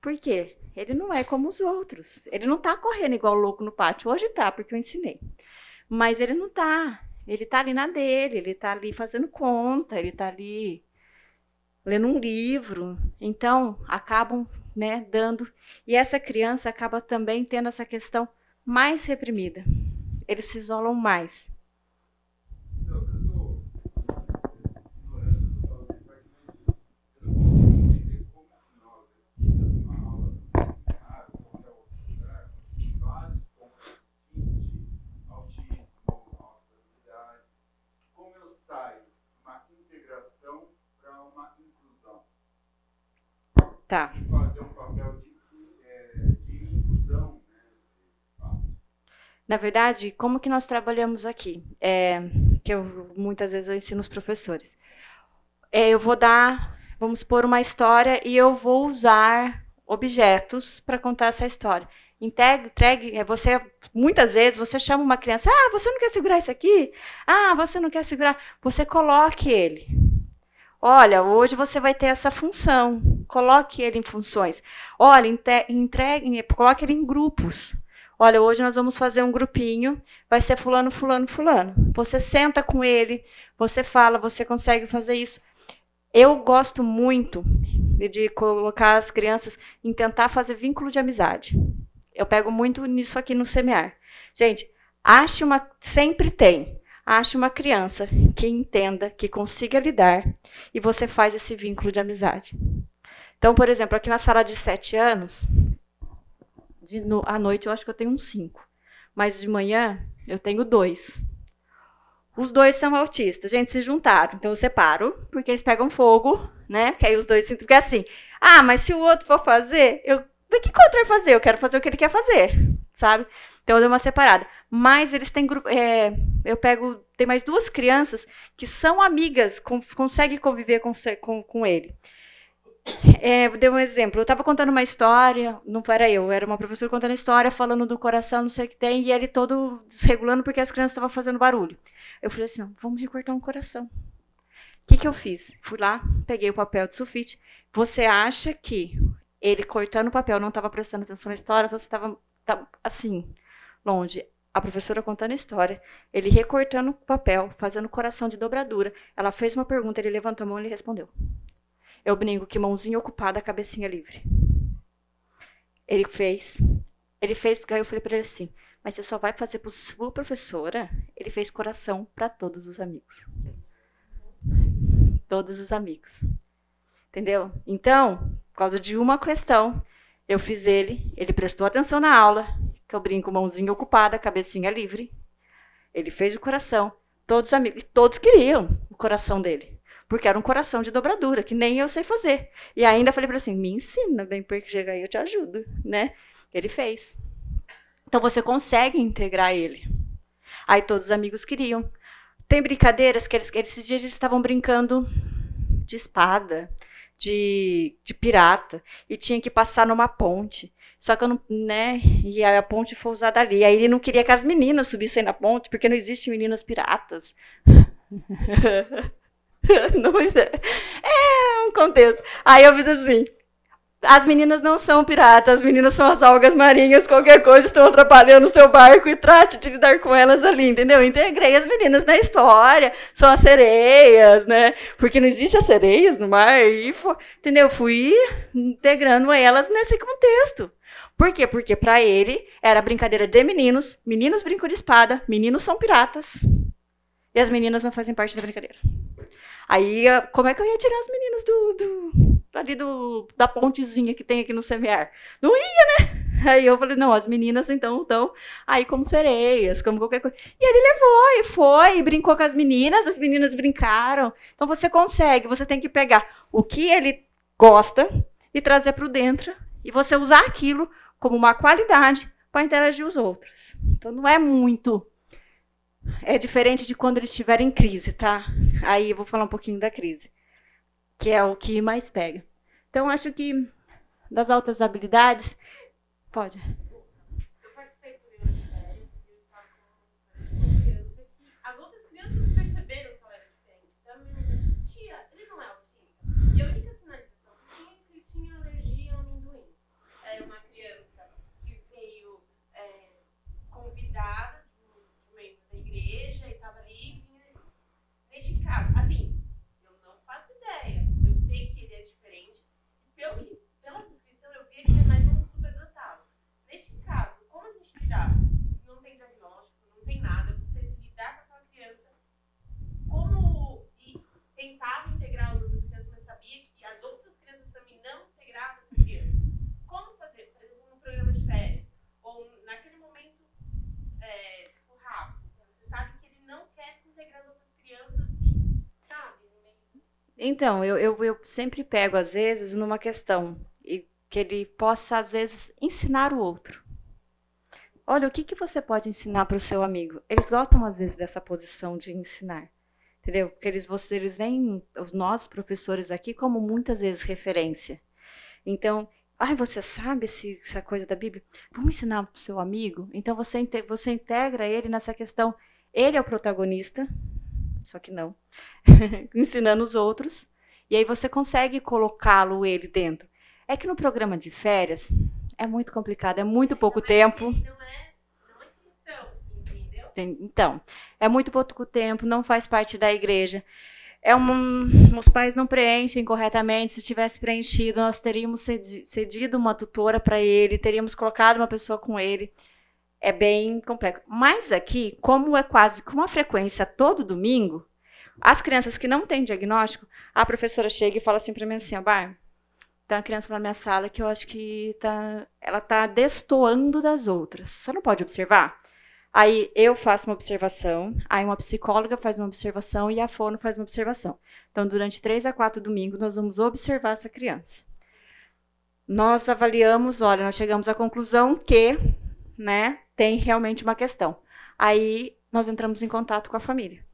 Por quê? Ele não é como os outros. Ele não está correndo igual louco no pátio. Hoje está, porque eu ensinei. Mas ele não está. Ele está ali na dele, ele está ali fazendo conta, ele está ali lendo um livro. Então, acabam né, dando. E essa criança acaba também tendo essa questão mais reprimida. Eles se isolam mais. Tá. Fazer um papel de, é, de inclusão. Né? Na verdade, como que nós trabalhamos aqui? É, que eu muitas vezes eu ensino os professores. É, eu vou dar, vamos pôr uma história e eu vou usar objetos para contar essa história. Entregue, é, você muitas vezes você chama uma criança, ah, você não quer segurar isso aqui? Ah, você não quer segurar? Você coloque ele. Olha, hoje você vai ter essa função. Coloque ele em funções. Olha, entregue, coloque ele em grupos. Olha, hoje nós vamos fazer um grupinho, vai ser fulano, fulano, fulano. Você senta com ele, você fala, você consegue fazer isso. Eu gosto muito de colocar as crianças em tentar fazer vínculo de amizade. Eu pego muito nisso aqui no semear. Gente, ache uma. Sempre tem ache uma criança que entenda, que consiga lidar, e você faz esse vínculo de amizade. Então, por exemplo, aqui na sala de sete anos, de, no, à noite eu acho que eu tenho uns cinco, mas de manhã eu tenho dois. Os dois são autistas. Gente, se juntaram. Então eu separo, porque eles pegam fogo, né? Porque aí os dois Porque assim, ah, mas se o outro for fazer, eu. O que o outro vai fazer? Eu quero fazer o que ele quer fazer, sabe? Então eu dou uma separada. Mas eles têm grupo. É, eu pego. Tem mais duas crianças que são amigas, com, conseguem conviver com, com, com ele. É, vou dar um exemplo. Eu estava contando uma história, não era eu, era uma professora contando a história, falando do coração, não sei o que tem, e ele todo desregulando porque as crianças estavam fazendo barulho. Eu falei assim: vamos recortar um coração. O que, que eu fiz? Fui lá, peguei o papel de sulfite. Você acha que ele cortando o papel não estava prestando atenção na história? Você estava tá, assim, longe. A professora contando a história, ele recortando o papel, fazendo coração de dobradura. Ela fez uma pergunta, ele levantou a mão e respondeu. Eu brinco que mãozinha ocupada, cabecinha livre. Ele fez. Ele fez, aí eu falei para ele assim: Mas você só vai fazer para sua professora? Ele fez coração para todos os amigos. Todos os amigos. Entendeu? Então, por causa de uma questão, eu fiz ele, ele prestou atenção na aula, que eu brinco, mãozinha ocupada, cabecinha livre. Ele fez o coração. Todos os amigos, todos queriam o coração dele porque era um coração de dobradura, que nem eu sei fazer. E ainda falei para assim, me ensina bem, porque chega aí eu te ajudo, né? Ele fez. Então você consegue integrar ele. Aí todos os amigos queriam. Tem brincadeiras que eles, esses dias eles estavam brincando de espada, de, de pirata, e tinha que passar numa ponte. Só que eu não, né? E a ponte foi usada ali. Aí ele não queria que as meninas subissem na ponte, porque não existem meninas piratas. não, é um contexto. Aí eu fiz assim. As meninas não são piratas, as meninas são as algas marinhas, qualquer coisa estão atrapalhando o seu barco e trate de lidar com elas ali, entendeu? Integrei as meninas na história, são as sereias, né? Porque não existe as sereias no mar, e foi, entendeu? Fui integrando elas nesse contexto. Por quê? Porque para ele era brincadeira de meninos, meninos brincam de espada, meninos são piratas, e as meninas não fazem parte da brincadeira. Aí, como é que eu ia tirar as meninas do, do ali do, da pontezinha que tem aqui no semear? Não ia, né? Aí eu falei, não, as meninas então estão aí como sereias, como qualquer coisa. E ele levou e foi, e brincou com as meninas, as meninas brincaram. Então você consegue, você tem que pegar o que ele gosta e trazer para o dentro e você usar aquilo como uma qualidade para interagir os outros. Então não é muito é diferente de quando eles estiverem em crise, tá? Aí eu vou falar um pouquinho da crise, que é o que mais pega. Então, acho que das altas habilidades. Pode. Eu participei do de férias e eu estava com uma criança que as outras crianças perceberam que ela era diferente. Então, tia, ele não é autista. E a única sinalização que tinha é que ele tinha alergia ao amendoim. Era uma criança que veio é, convidada assim, eu não faço ideia. Eu sei que ele é diferente. Pelo que, pela descrição, eu vi que ele é mais um superdotado. Neste caso, como a gente lidar? Não tem diagnóstico, não tem nada. Você lidar com aquela criança, como e tentava integrar as outras crianças, mas sabia que as outras crianças também não integravam essa criança. Como fazer? Por exemplo, no programa de férias, ou naquele momento, é, tipo, rápido. Você sabe que ele não quer se integrar as outras crianças então, eu, eu, eu sempre pego, às vezes, numa questão e que ele possa, às vezes, ensinar o outro. Olha, o que, que você pode ensinar para o seu amigo? Eles gostam, às vezes, dessa posição de ensinar. Entendeu? Porque eles, você, eles veem os nossos professores aqui como muitas vezes referência. Então, ai, você sabe esse, essa coisa da Bíblia? Vamos ensinar para o seu amigo? Então, você, você integra ele nessa questão. Ele é o protagonista, só que não. Ensinando os outros. E aí você consegue colocá-lo ele dentro. É que no programa de férias é muito complicado, é muito pouco não tempo. É, não é, é? Então, é muito pouco tempo, não faz parte da igreja. É um, os pais não preenchem corretamente. Se tivesse preenchido, nós teríamos cedido uma tutora para ele, teríamos colocado uma pessoa com ele é bem complexo. Mas aqui, como é quase com uma frequência todo domingo, as crianças que não têm diagnóstico, a professora chega e fala assim para mim assim, Bar, tem uma criança na minha sala que eu acho que tá, ela está destoando das outras. Você não pode observar? Aí eu faço uma observação, aí uma psicóloga faz uma observação e a fono faz uma observação. Então, durante três a quatro domingos, nós vamos observar essa criança. Nós avaliamos, olha, nós chegamos à conclusão que, né, tem realmente uma questão. Aí nós entramos em contato com a família.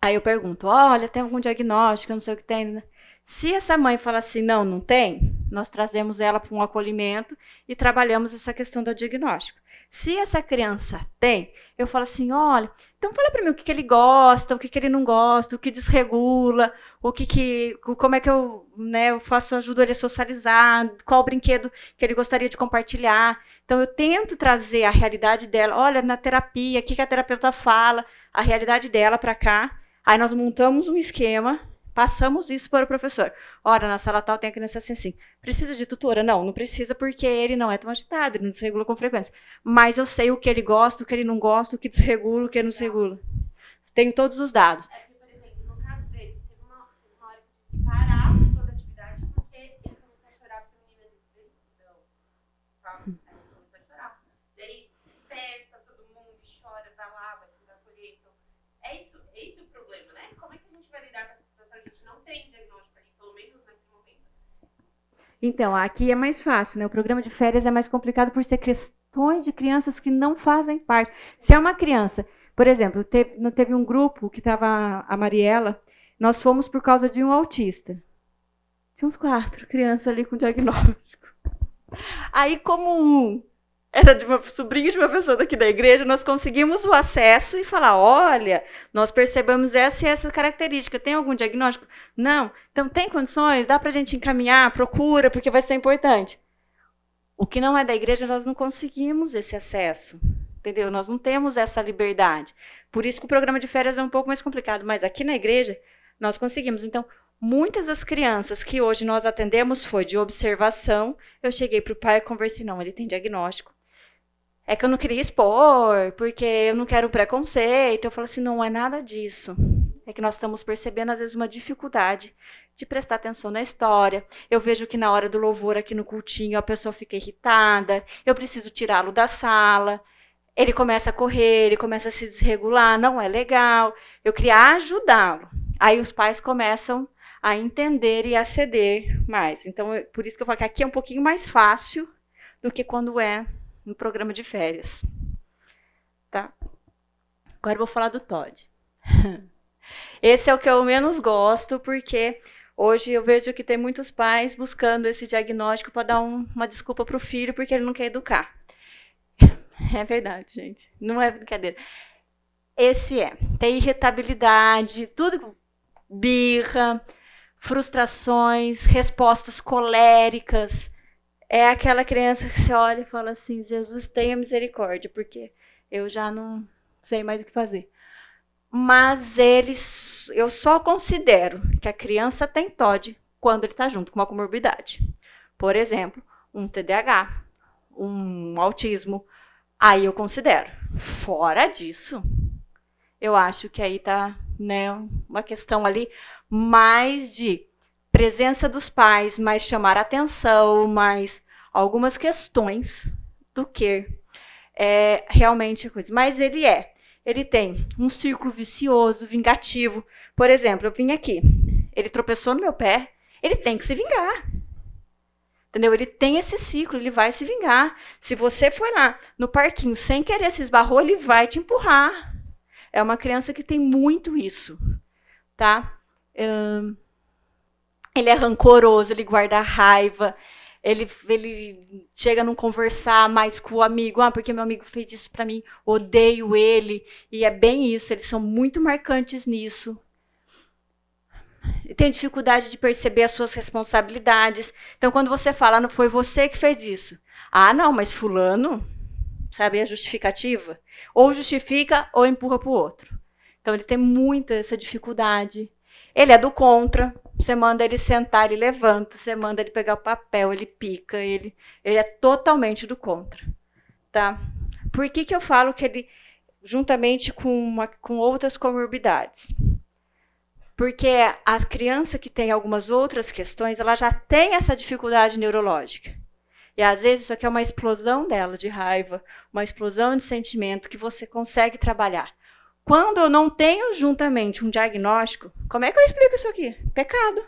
Aí eu pergunto: olha, tem algum diagnóstico? Não sei o que tem. Né? Se essa mãe fala assim, não, não tem, nós trazemos ela para um acolhimento e trabalhamos essa questão do diagnóstico. Se essa criança tem, eu falo assim, olha, então fala para mim o que, que ele gosta, o que, que ele não gosta, o que desregula, o que, que como é que eu, né, eu faço ajudo ele a socializar, qual brinquedo que ele gostaria de compartilhar. Então eu tento trazer a realidade dela, olha, na terapia, o que, que a terapeuta fala, a realidade dela para cá. Aí nós montamos um esquema Passamos isso para o professor. Ora, na sala tal tem a criança assim, assim. Precisa de tutora? Não, não precisa porque ele não é tão agitado, ele não desregula com frequência. Mas eu sei o que ele gosta, o que ele não gosta, o que desregula, o que não desregula. Tenho todos os dados. É que, por exemplo, no caso dele, teve uma, uma hora que tive que parar toda a atividade porque ele começou a chorar porque o menino dele não. Tá? Aí ele começou a chorar. Daí festa, todo mundo chora, vai lá, vai tentar colher. Então, é isso, é esse o problema, né? Como é que a gente vai lidar com essa situação? A gente não tem diagnóstico ali, pelo menos naquele momento. Então, aqui é mais fácil, né? O programa de férias é mais complicado por ser questões de crianças que não fazem parte. Se é uma criança, por exemplo, teve, teve um grupo que estava a Mariela, nós fomos por causa de um autista. Tinha uns quatro crianças ali com diagnóstico. Aí, como um era de uma sobrinha de uma pessoa daqui da igreja, nós conseguimos o acesso e falar: olha, nós percebemos essa e essa característica. Tem algum diagnóstico? Não. Então, tem condições? Dá para a gente encaminhar? Procura, porque vai ser importante. O que não é da igreja, nós não conseguimos esse acesso. Entendeu? Nós não temos essa liberdade. Por isso que o programa de férias é um pouco mais complicado. Mas aqui na igreja, nós conseguimos. Então, muitas das crianças que hoje nós atendemos foi de observação. Eu cheguei para o pai e conversei: não, ele tem diagnóstico é que eu não queria expor, porque eu não quero preconceito. Eu falo assim, não é nada disso. É que nós estamos percebendo, às vezes, uma dificuldade de prestar atenção na história. Eu vejo que na hora do louvor aqui no cultinho a pessoa fica irritada, eu preciso tirá-lo da sala. Ele começa a correr, ele começa a se desregular, não é legal. Eu queria ajudá-lo. Aí os pais começam a entender e a ceder mais. Então, por isso que eu falo que aqui é um pouquinho mais fácil do que quando é no programa de férias. Tá? Agora eu vou falar do Todd. Esse é o que eu menos gosto, porque hoje eu vejo que tem muitos pais buscando esse diagnóstico para dar um, uma desculpa para o filho porque ele não quer educar. É verdade, gente. Não é brincadeira. Esse é. Tem irritabilidade, tudo birra, frustrações, respostas coléricas é aquela criança que você olha e fala assim: Jesus, tenha misericórdia, porque eu já não sei mais o que fazer. Mas eles, eu só considero que a criança tem TOD quando ele está junto com uma comorbidade. Por exemplo, um TDAH, um autismo. Aí eu considero. Fora disso, eu acho que aí está né, uma questão ali mais de presença dos pais, mais chamar atenção, mais algumas questões do que é, realmente a coisa. Mas ele é. Ele tem um círculo vicioso, vingativo. Por exemplo, eu vim aqui, ele tropeçou no meu pé, ele tem que se vingar. Entendeu? Ele tem esse ciclo, ele vai se vingar. Se você for lá no parquinho sem querer se esbarrou, ele vai te empurrar. É uma criança que tem muito isso, tá? Hum, ele é rancoroso, ele guarda raiva, ele, ele chega a não conversar mais com o amigo, ah, porque meu amigo fez isso para mim, odeio ele. E é bem isso, eles são muito marcantes nisso. Tem dificuldade de perceber as suas responsabilidades. Então, quando você fala, não foi você que fez isso. Ah, não, mas fulano, sabe a justificativa? Ou justifica ou empurra para o outro. Então, ele tem muita essa dificuldade. Ele é do contra. Você manda ele sentar, ele levanta. Você manda ele pegar o papel, ele pica. Ele, ele é totalmente do contra. Tá? Por que, que eu falo que ele, juntamente com, uma, com outras comorbidades? Porque a criança que tem algumas outras questões, ela já tem essa dificuldade neurológica. E às vezes isso aqui é uma explosão dela de raiva, uma explosão de sentimento que você consegue trabalhar. Quando eu não tenho juntamente um diagnóstico, como é que eu explico isso aqui? Pecado.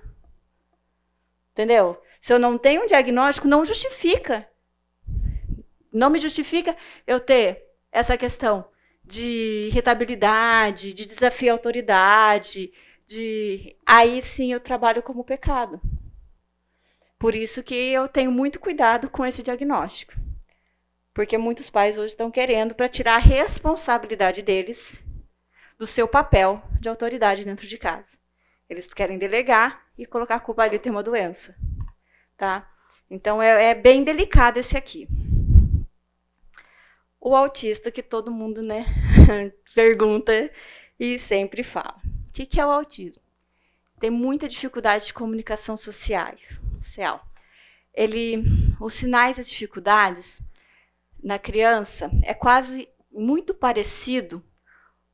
Entendeu? Se eu não tenho um diagnóstico, não justifica. Não me justifica eu ter essa questão de irritabilidade, de desafio à autoridade, de aí sim eu trabalho como pecado. Por isso que eu tenho muito cuidado com esse diagnóstico. Porque muitos pais hoje estão querendo para tirar a responsabilidade deles do seu papel de autoridade dentro de casa. Eles querem delegar e colocar a culpa ali ter uma doença. Tá? Então é, é bem delicado esse aqui. O autista que todo mundo né, pergunta e sempre fala. O que, que é o autismo? Tem muita dificuldade de comunicação social. social. Ele, os sinais e as dificuldades na criança é quase muito parecido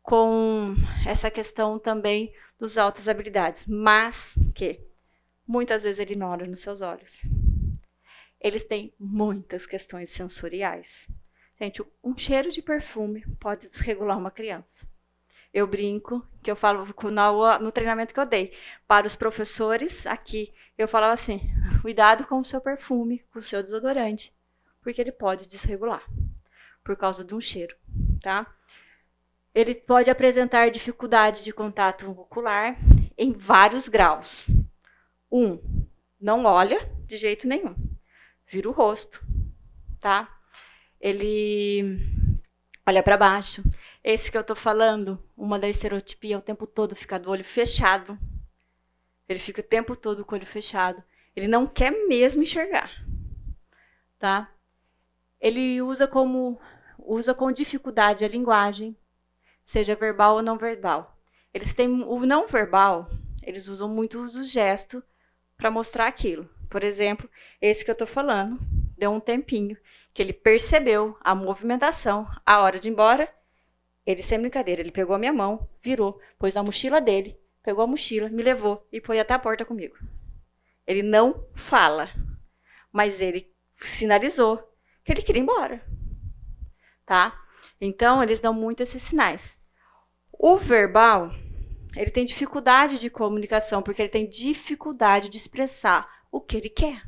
com essa questão também dos altas habilidades, mas que muitas vezes ele não olha nos seus olhos. Eles têm muitas questões sensoriais. Gente, um cheiro de perfume pode desregular uma criança. Eu brinco, que eu falo no, no treinamento que eu dei para os professores aqui, eu falava assim: cuidado com o seu perfume, com o seu desodorante, porque ele pode desregular por causa de um cheiro, tá? Ele pode apresentar dificuldade de contato ocular em vários graus. Um, não olha de jeito nenhum, vira o rosto, tá? Ele olha para baixo. Esse que eu estou falando, uma da estereotipia, é o tempo todo fica do olho fechado. Ele fica o tempo todo com o olho fechado. Ele não quer mesmo enxergar, tá? Ele usa como usa com dificuldade a linguagem, seja verbal ou não verbal. Eles têm o não verbal, eles usam muito o gesto para mostrar aquilo. Por exemplo, esse que eu estou falando, deu um tempinho que ele percebeu a movimentação, a hora de ir embora. Ele, sem brincadeira, ele pegou a minha mão, virou, pôs na mochila dele, pegou a mochila, me levou e foi até a porta comigo. Ele não fala, mas ele sinalizou que ele queria ir embora. Tá? Então, eles dão muito esses sinais. O verbal, ele tem dificuldade de comunicação, porque ele tem dificuldade de expressar o que ele quer.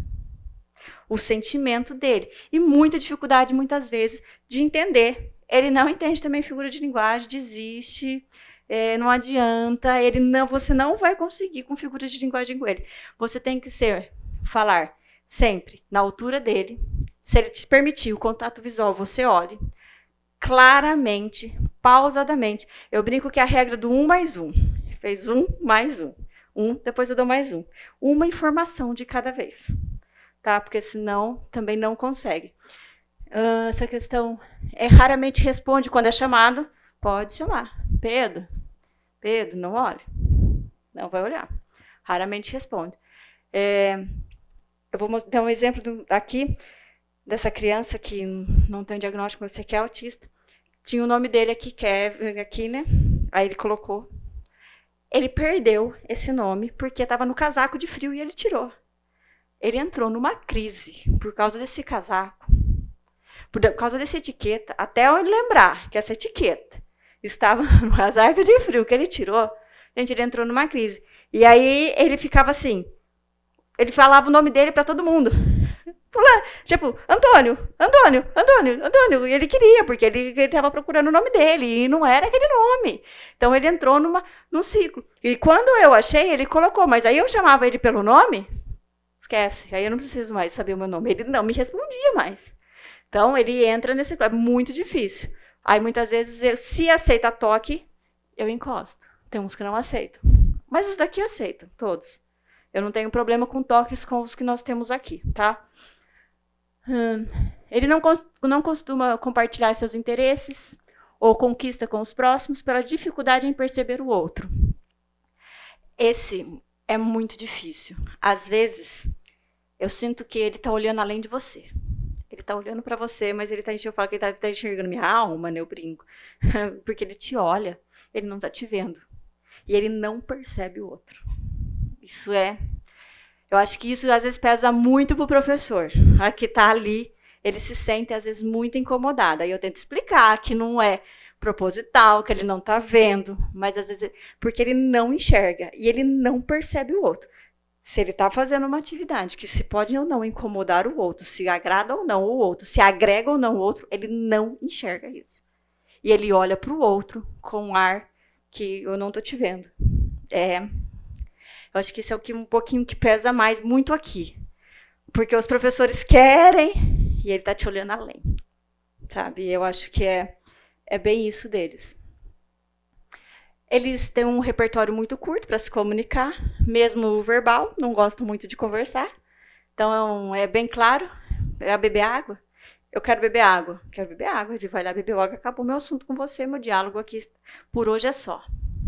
O sentimento dele. E muita dificuldade, muitas vezes, de entender. Ele não entende também figura de linguagem, desiste, é, não adianta, ele não, você não vai conseguir com figura de linguagem com ele. Você tem que ser, falar sempre na altura dele. Se ele te permitir o contato visual, você olhe claramente, pausadamente. Eu brinco que é a regra do um mais um. Fez um mais um. Um, depois eu dou mais um. Uma informação de cada vez. Tá? Porque senão também não consegue. Uh, essa questão é raramente responde quando é chamado. Pode chamar. Pedro, Pedro, não olha. Não vai olhar. Raramente responde. É, eu vou dar um exemplo do, aqui dessa criança que não tem diagnóstico, mas você que é autista. Tinha o nome dele aqui, Kevin, aqui, né? Aí ele colocou. Ele perdeu esse nome porque estava no casaco de frio e ele tirou. Ele entrou numa crise por causa desse casaco, por causa dessa etiqueta, até eu lembrar que essa etiqueta estava no casaco de frio que ele tirou. Gente, ele entrou numa crise. E aí ele ficava assim, ele falava o nome dele para todo mundo. Pula, tipo, Antônio, Antônio, Antônio, Antônio. E ele queria, porque ele estava procurando o nome dele, e não era aquele nome. Então ele entrou numa, num ciclo. E quando eu achei, ele colocou, mas aí eu chamava ele pelo nome, esquece, aí eu não preciso mais saber o meu nome. Ele não me respondia mais. Então ele entra nesse. É muito difícil. Aí muitas vezes, eu, se aceita toque, eu encosto. Tem uns que não aceitam. Mas os daqui aceitam, todos. Eu não tenho problema com toques com os que nós temos aqui, tá? Ele não, não costuma compartilhar seus interesses ou conquista com os próximos pela dificuldade em perceber o outro. Esse é muito difícil. Às vezes, eu sinto que ele está olhando além de você. Ele está olhando para você, mas ele está enxergando, eu falo que ele está tá enxergando minha alma, né? Eu brinco. Porque ele te olha, ele não está te vendo. E ele não percebe o outro. Isso é eu acho que isso às vezes pesa muito para o professor. A que está ali, ele se sente às vezes muito incomodado. Aí eu tento explicar que não é proposital, que ele não está vendo, mas às vezes porque ele não enxerga e ele não percebe o outro. Se ele está fazendo uma atividade que se pode ou não incomodar o outro, se agrada ou não o outro, se agrega ou não o outro, ele não enxerga isso. E ele olha para o outro com um ar que eu não estou te vendo. É, eu acho que esse é o que um pouquinho que pesa mais muito aqui. Porque os professores querem e ele está te olhando além. Sabe? Eu acho que é, é bem isso deles. Eles têm um repertório muito curto para se comunicar, mesmo verbal, não gostam muito de conversar. Então é bem claro, é beber água. Eu quero beber água, quero beber água. Ele vai lá beber água, acabou meu assunto com você, meu diálogo aqui por hoje é só,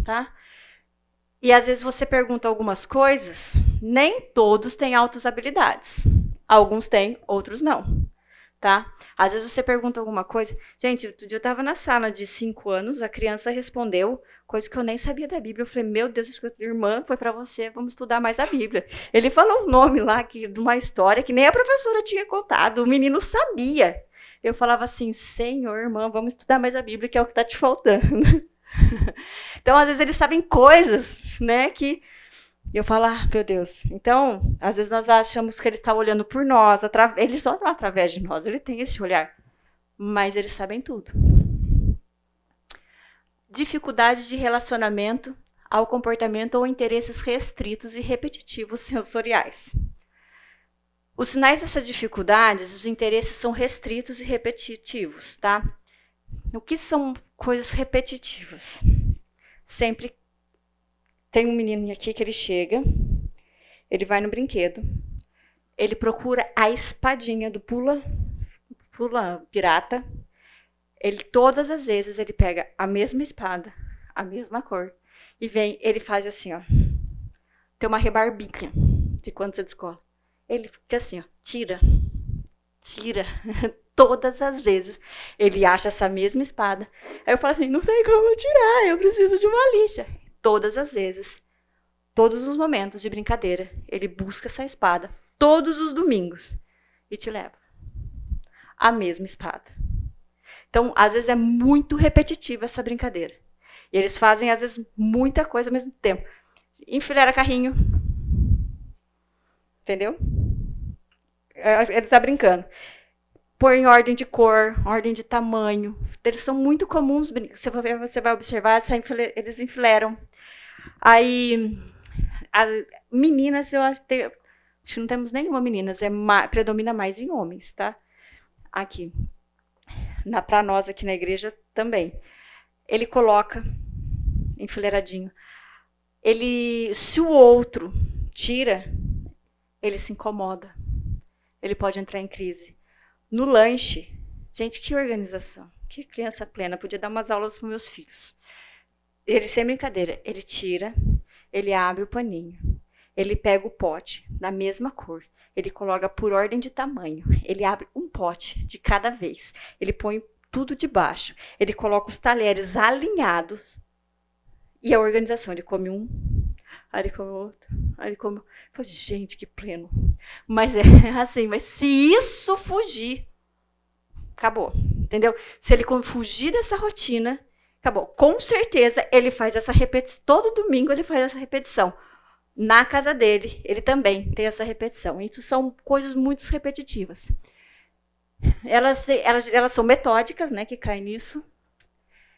tá? E às vezes você pergunta algumas coisas, nem todos têm altas habilidades. Alguns têm, outros não tá? Às vezes você pergunta alguma coisa. Gente, outro dia eu estava na sala de cinco anos, a criança respondeu coisa que eu nem sabia da Bíblia. Eu falei, meu Deus, irmã, foi para você, vamos estudar mais a Bíblia. Ele falou um nome lá que, de uma história que nem a professora tinha contado, o menino sabia. Eu falava assim, Senhor, irmã, vamos estudar mais a Bíblia, que é o que está te faltando. então, às vezes, eles sabem coisas, né, que eu falo, ah, meu Deus. Então, às vezes nós achamos que ele está olhando por nós, eles olham através de nós, ele tem esse olhar. Mas eles sabem tudo. Dificuldade de relacionamento ao comportamento ou interesses restritos e repetitivos sensoriais. Os sinais dessas dificuldades, os interesses são restritos e repetitivos, tá? O que são coisas repetitivas? Sempre tem um menino aqui que ele chega, ele vai no brinquedo, ele procura a espadinha do pula, pula pirata. Ele todas as vezes ele pega a mesma espada, a mesma cor e vem, ele faz assim, ó. Tem uma rebarbinha de quando você descola. Ele fica assim, ó, tira, tira. todas as vezes ele acha essa mesma espada. Aí eu falo assim, não sei como tirar, eu preciso de uma lixa todas as vezes, todos os momentos de brincadeira, ele busca essa espada todos os domingos e te leva a mesma espada. Então, às vezes é muito repetitiva essa brincadeira. E eles fazem, às vezes, muita coisa ao mesmo tempo. Enfileira carrinho. Entendeu? É, ele está brincando. Pôr em ordem de cor, ordem de tamanho. Eles são muito comuns. Você vai observar, eles enfileiram Aí, meninas, eu acho, que não temos nenhuma meninas, é predomina mais em homens, tá? Aqui. Na, nós aqui na igreja também. Ele coloca enfileiradinho. Ele, se o outro tira, ele se incomoda. Ele pode entrar em crise. No lanche, gente, que organização. Que criança plena. Podia dar umas aulas para meus filhos. Ele, sem brincadeira, ele tira, ele abre o paninho, ele pega o pote da mesma cor, ele coloca por ordem de tamanho, ele abre um pote de cada vez, ele põe tudo debaixo, ele coloca os talheres alinhados e a organização, ele come um, aí ele come outro, aí ele come. Falo, gente, que pleno. Mas é assim, mas se isso fugir, acabou. Entendeu? Se ele fugir dessa rotina, Acabou. Com certeza ele faz essa repetição. Todo domingo ele faz essa repetição. Na casa dele, ele também tem essa repetição. Isso são coisas muito repetitivas. Elas, elas, elas são metódicas, né, que caem nisso.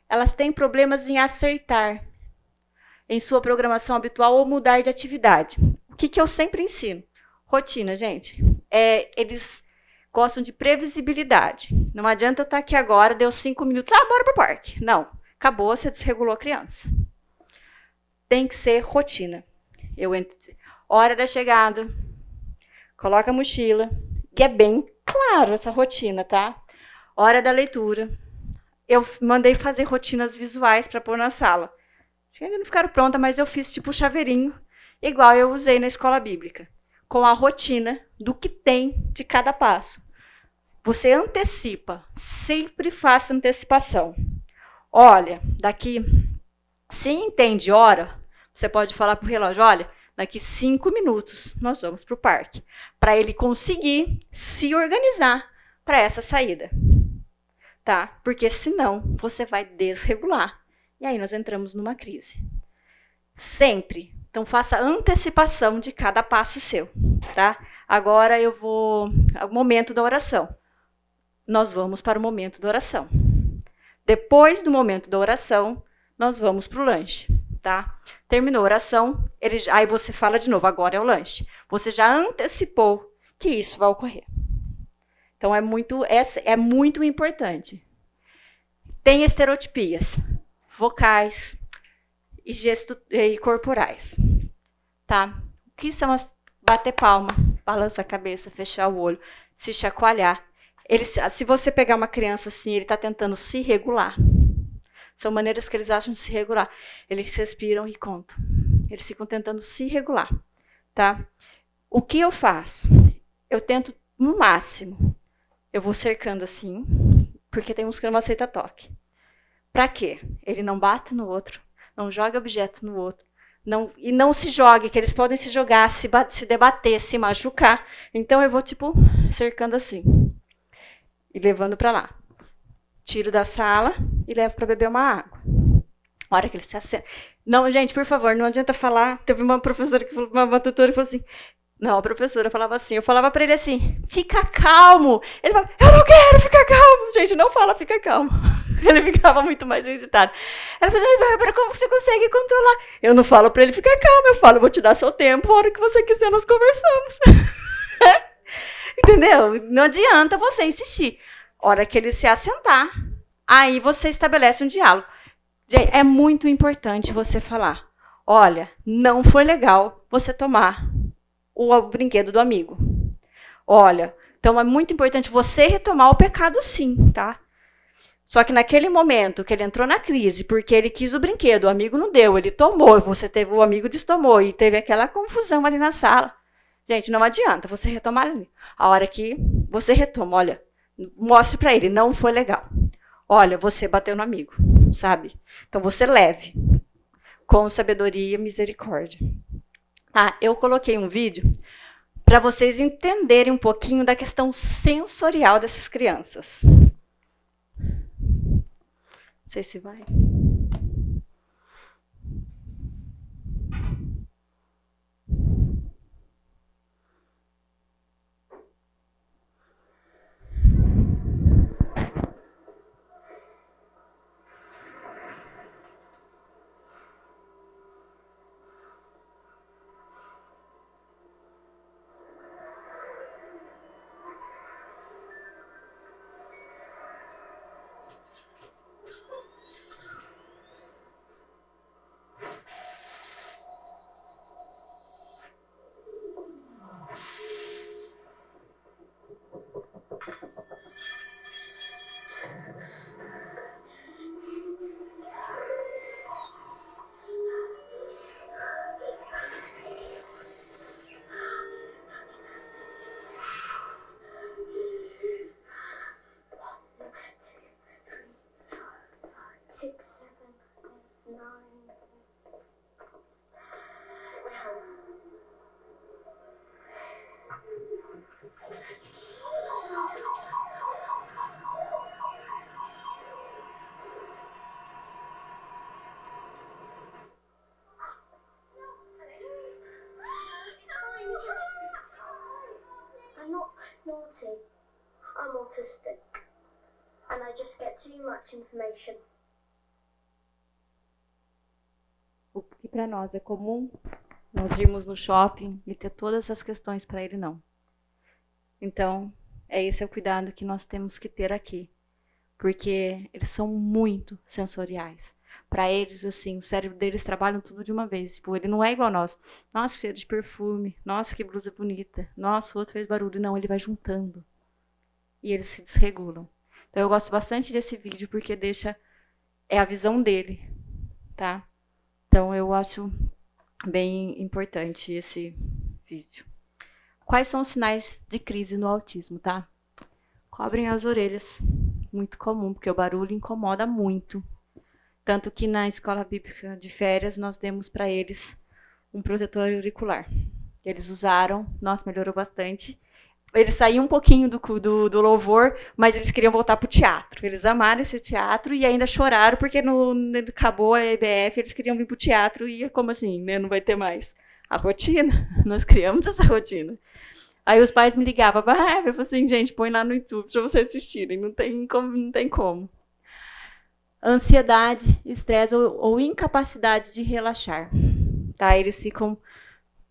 Elas têm problemas em acertar em sua programação habitual ou mudar de atividade. O que, que eu sempre ensino? Rotina, gente. É, eles gostam de previsibilidade. Não adianta eu estar aqui agora, deu cinco minutos, ah, bora pro parque. Não acabou, você desregulou a criança. Tem que ser rotina. Eu entro, hora da chegada, coloca a mochila, e é bem claro essa rotina, tá? Hora da leitura. Eu mandei fazer rotinas visuais para pôr na sala. Acho que ainda não ficaram prontas, mas eu fiz tipo chaveirinho, igual eu usei na escola bíblica, com a rotina do que tem de cada passo. Você antecipa, sempre faça antecipação. Olha, daqui, se entende hora, você pode falar para o relógio, olha, daqui cinco minutos nós vamos para o parque, para ele conseguir se organizar para essa saída, tá? Porque senão você vai desregular e aí nós entramos numa crise. Sempre. Então faça antecipação de cada passo seu, tá? Agora eu vou ao momento da oração. Nós vamos para o momento da oração. Depois do momento da oração, nós vamos para o lanche. tá? Terminou a oração, ele, aí você fala de novo, agora é o lanche. Você já antecipou que isso vai ocorrer. Então é muito, é muito importante. Tem estereotipias vocais e gesto e corporais, tá? O que são as bater palma, balançar a cabeça, fechar o olho, se chacoalhar. Ele, se você pegar uma criança assim, ele está tentando se regular. São maneiras que eles acham de se regular. Eles respiram e contam. Eles ficam tentando se regular, tá? O que eu faço? Eu tento, no máximo, eu vou cercando assim, porque tem uns que não aceita toque. Para quê? Ele não bate no outro, não joga objeto no outro, não, e não se jogue, que eles podem se jogar, se, se debater, se machucar. Então eu vou, tipo, cercando assim. E levando para lá. Tiro da sala e levo para beber uma água. A hora que ele se acena. Não, gente, por favor, não adianta falar. Teve uma professora que falou, uma tutora que falou assim: não, a professora falava assim, eu falava para ele assim, fica calmo. Ele falava, eu não quero ficar calmo. Gente, não fala, fica calmo. Ele ficava muito mais irritado. Ela falou, Bárbara, como você consegue controlar? Eu não falo para ele ficar calmo, eu falo, vou te dar seu tempo, a hora que você quiser nós conversamos. Entendeu? Não adianta você insistir. A hora que ele se assentar, aí você estabelece um diálogo. É muito importante você falar, olha, não foi legal você tomar o brinquedo do amigo. Olha, então é muito importante você retomar o pecado sim, tá? Só que naquele momento que ele entrou na crise, porque ele quis o brinquedo, o amigo não deu, ele tomou, você teve o amigo destomou e teve aquela confusão ali na sala. Gente, não adianta você retomar ali. A hora que você retoma, olha, mostre para ele, não foi legal. Olha, você bateu no amigo, sabe? Então você leve com sabedoria e misericórdia. Ah, eu coloquei um vídeo para vocês entenderem um pouquinho da questão sensorial dessas crianças. Sei se vai. Naughty. I'm autistic. And I just get too much information. O que para nós é comum, nós irmos no shopping e ter todas essas questões para ele não. Então, é esse é o cuidado que nós temos que ter aqui, porque eles são muito sensoriais para eles, assim, o cérebro deles trabalha tudo de uma vez. Tipo, ele não é igual a nós. Nossa, cheiro de perfume. Nossa, que blusa bonita. Nossa, o outro fez barulho. Não, ele vai juntando. E eles se desregulam. Então, eu gosto bastante desse vídeo porque deixa. É a visão dele, tá? Então, eu acho bem importante esse vídeo. Quais são os sinais de crise no autismo, tá? Cobrem as orelhas. Muito comum, porque o barulho incomoda muito. Tanto que na escola bíblica de férias nós demos para eles um protetor auricular. Eles usaram, nossa, melhorou bastante. Eles saíam um pouquinho do, do, do louvor, mas eles queriam voltar para o teatro. Eles amaram esse teatro e ainda choraram porque no acabou a EBF, eles queriam vir para o teatro e como assim, né, não vai ter mais a rotina. Nós criamos essa rotina. Aí os pais me ligavam, ah, eu falei assim, gente, põe lá no YouTube para vocês assistirem, não tem como, não tem como. Ansiedade, estresse ou, ou incapacidade de relaxar. Tá? Eles ficam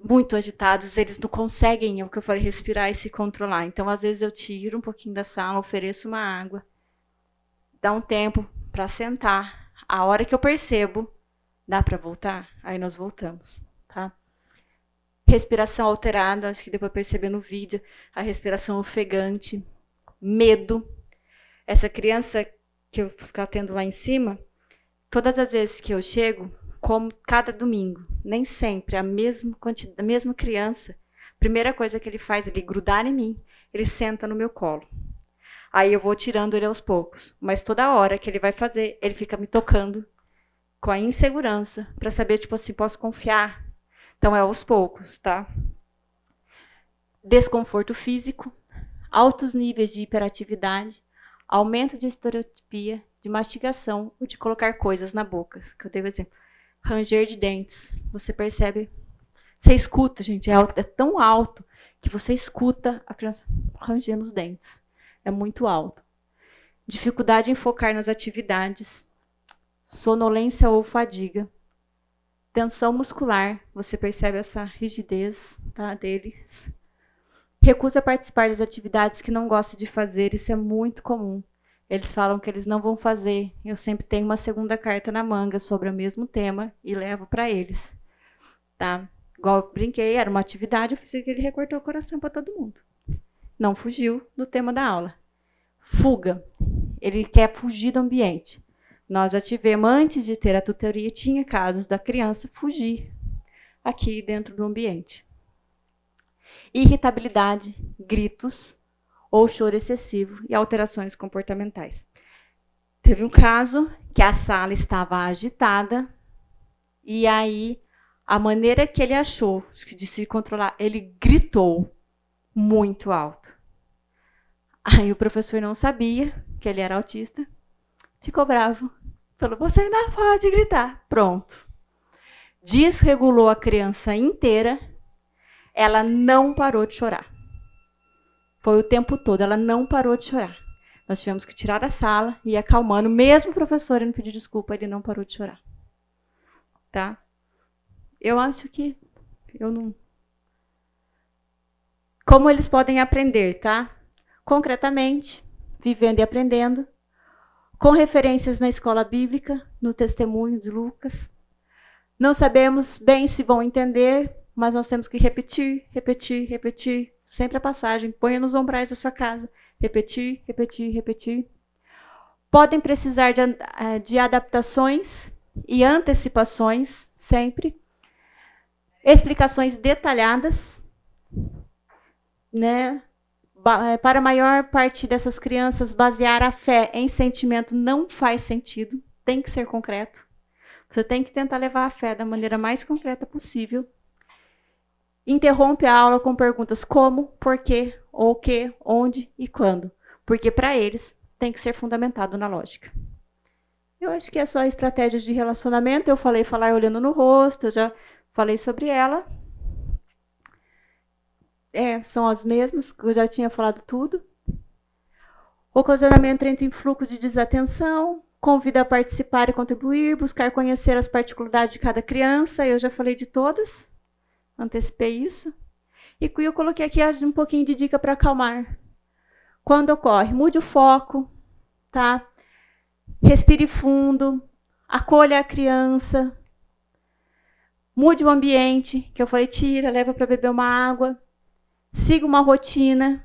muito agitados, eles não conseguem, é o que eu falei, respirar e se controlar. Então, às vezes, eu tiro um pouquinho da sala, ofereço uma água, dá um tempo para sentar. A hora que eu percebo, dá para voltar? Aí nós voltamos, tá? Respiração alterada, acho que deu para perceber no vídeo, a respiração ofegante, medo. Essa criança que eu ficar tendo lá em cima, todas as vezes que eu chego, como cada domingo, nem sempre a mesma quantidade, a mesma criança, primeira coisa que ele faz, ele grudar em mim, ele senta no meu colo. Aí eu vou tirando ele aos poucos, mas toda hora que ele vai fazer, ele fica me tocando com a insegurança para saber tipo assim, posso confiar. Então é aos poucos, tá? Desconforto físico, altos níveis de hiperatividade, aumento de estereotipia, de mastigação ou de colocar coisas na boca, que eu dei o exemplo ranger de dentes. Você percebe? Você escuta, gente, é, alto, é tão alto que você escuta a criança rangendo os dentes. É muito alto. Dificuldade em focar nas atividades, sonolência ou fadiga, tensão muscular, você percebe essa rigidez tá, deles. Recusa participar das atividades que não gosta de fazer, isso é muito comum. Eles falam que eles não vão fazer. Eu sempre tenho uma segunda carta na manga sobre o mesmo tema e levo para eles. Tá? Igual eu brinquei, era uma atividade, eu fiz que ele recortou o coração para todo mundo. Não fugiu do tema da aula. Fuga. Ele quer fugir do ambiente. Nós já tivemos, antes de ter a tutoria, tinha casos da criança fugir aqui dentro do ambiente. Irritabilidade, gritos, ou choro excessivo e alterações comportamentais. Teve um caso que a sala estava agitada e aí a maneira que ele achou de se controlar, ele gritou muito alto. Aí o professor não sabia que ele era autista, ficou bravo. Falou: Você não pode gritar. Pronto. Desregulou a criança inteira, ela não parou de chorar. Foi o tempo todo, ela não parou de chorar. Nós tivemos que tirar da sala e ir acalmando, mesmo o professor indo pedir desculpa, ele não parou de chorar. Tá? Eu acho que eu não. Como eles podem aprender, tá? Concretamente, vivendo e aprendendo, com referências na escola bíblica, no testemunho de Lucas. Não sabemos bem se vão entender, mas nós temos que repetir, repetir, repetir, Sempre a passagem. Ponha nos ombrais da sua casa. Repetir, repetir, repetir. Podem precisar de, eh, de adaptações e antecipações, sempre. Explicações detalhadas. Né? Eh, para a maior parte dessas crianças, basear a fé em sentimento não faz sentido. Tem que ser concreto. Você tem que tentar levar a fé da maneira mais concreta possível interrompe a aula com perguntas como, por quê, o que, onde e quando. Porque para eles tem que ser fundamentado na lógica. Eu acho que é só estratégias de relacionamento. Eu falei falar olhando no rosto, eu já falei sobre ela. É, são as mesmas, eu já tinha falado tudo. Ocasionamento entra em fluxo de desatenção, convida a participar e contribuir, buscar conhecer as particularidades de cada criança, eu já falei de todas antecipei isso. E eu coloquei aqui um pouquinho de dica para acalmar. Quando ocorre, mude o foco, tá? Respire fundo, acolha a criança, mude o ambiente, que eu falei, tira, leva para beber uma água, siga uma rotina.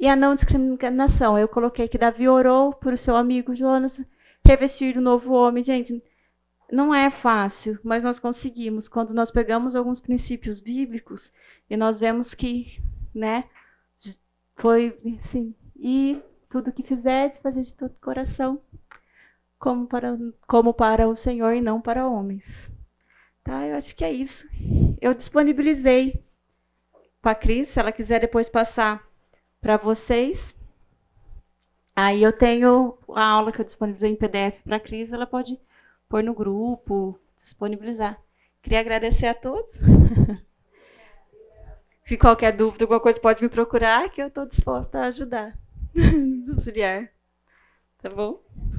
E a não discriminação, eu coloquei que Davi orou por seu amigo Jonas revestir o novo homem. Gente, não é fácil, mas nós conseguimos. Quando nós pegamos alguns princípios bíblicos e nós vemos que, né, foi assim, e tudo que fizeres, fazer de todo coração, como para, como para o Senhor e não para homens. Tá, eu acho que é isso. Eu disponibilizei para a Cris, se ela quiser depois passar para vocês. Aí eu tenho a aula que eu disponibilizei em PDF para a Cris, ela pode pôr no grupo, disponibilizar. Queria agradecer a todos. Se qualquer dúvida, alguma coisa, pode me procurar, que eu estou disposta a ajudar, auxiliar. Tá bom?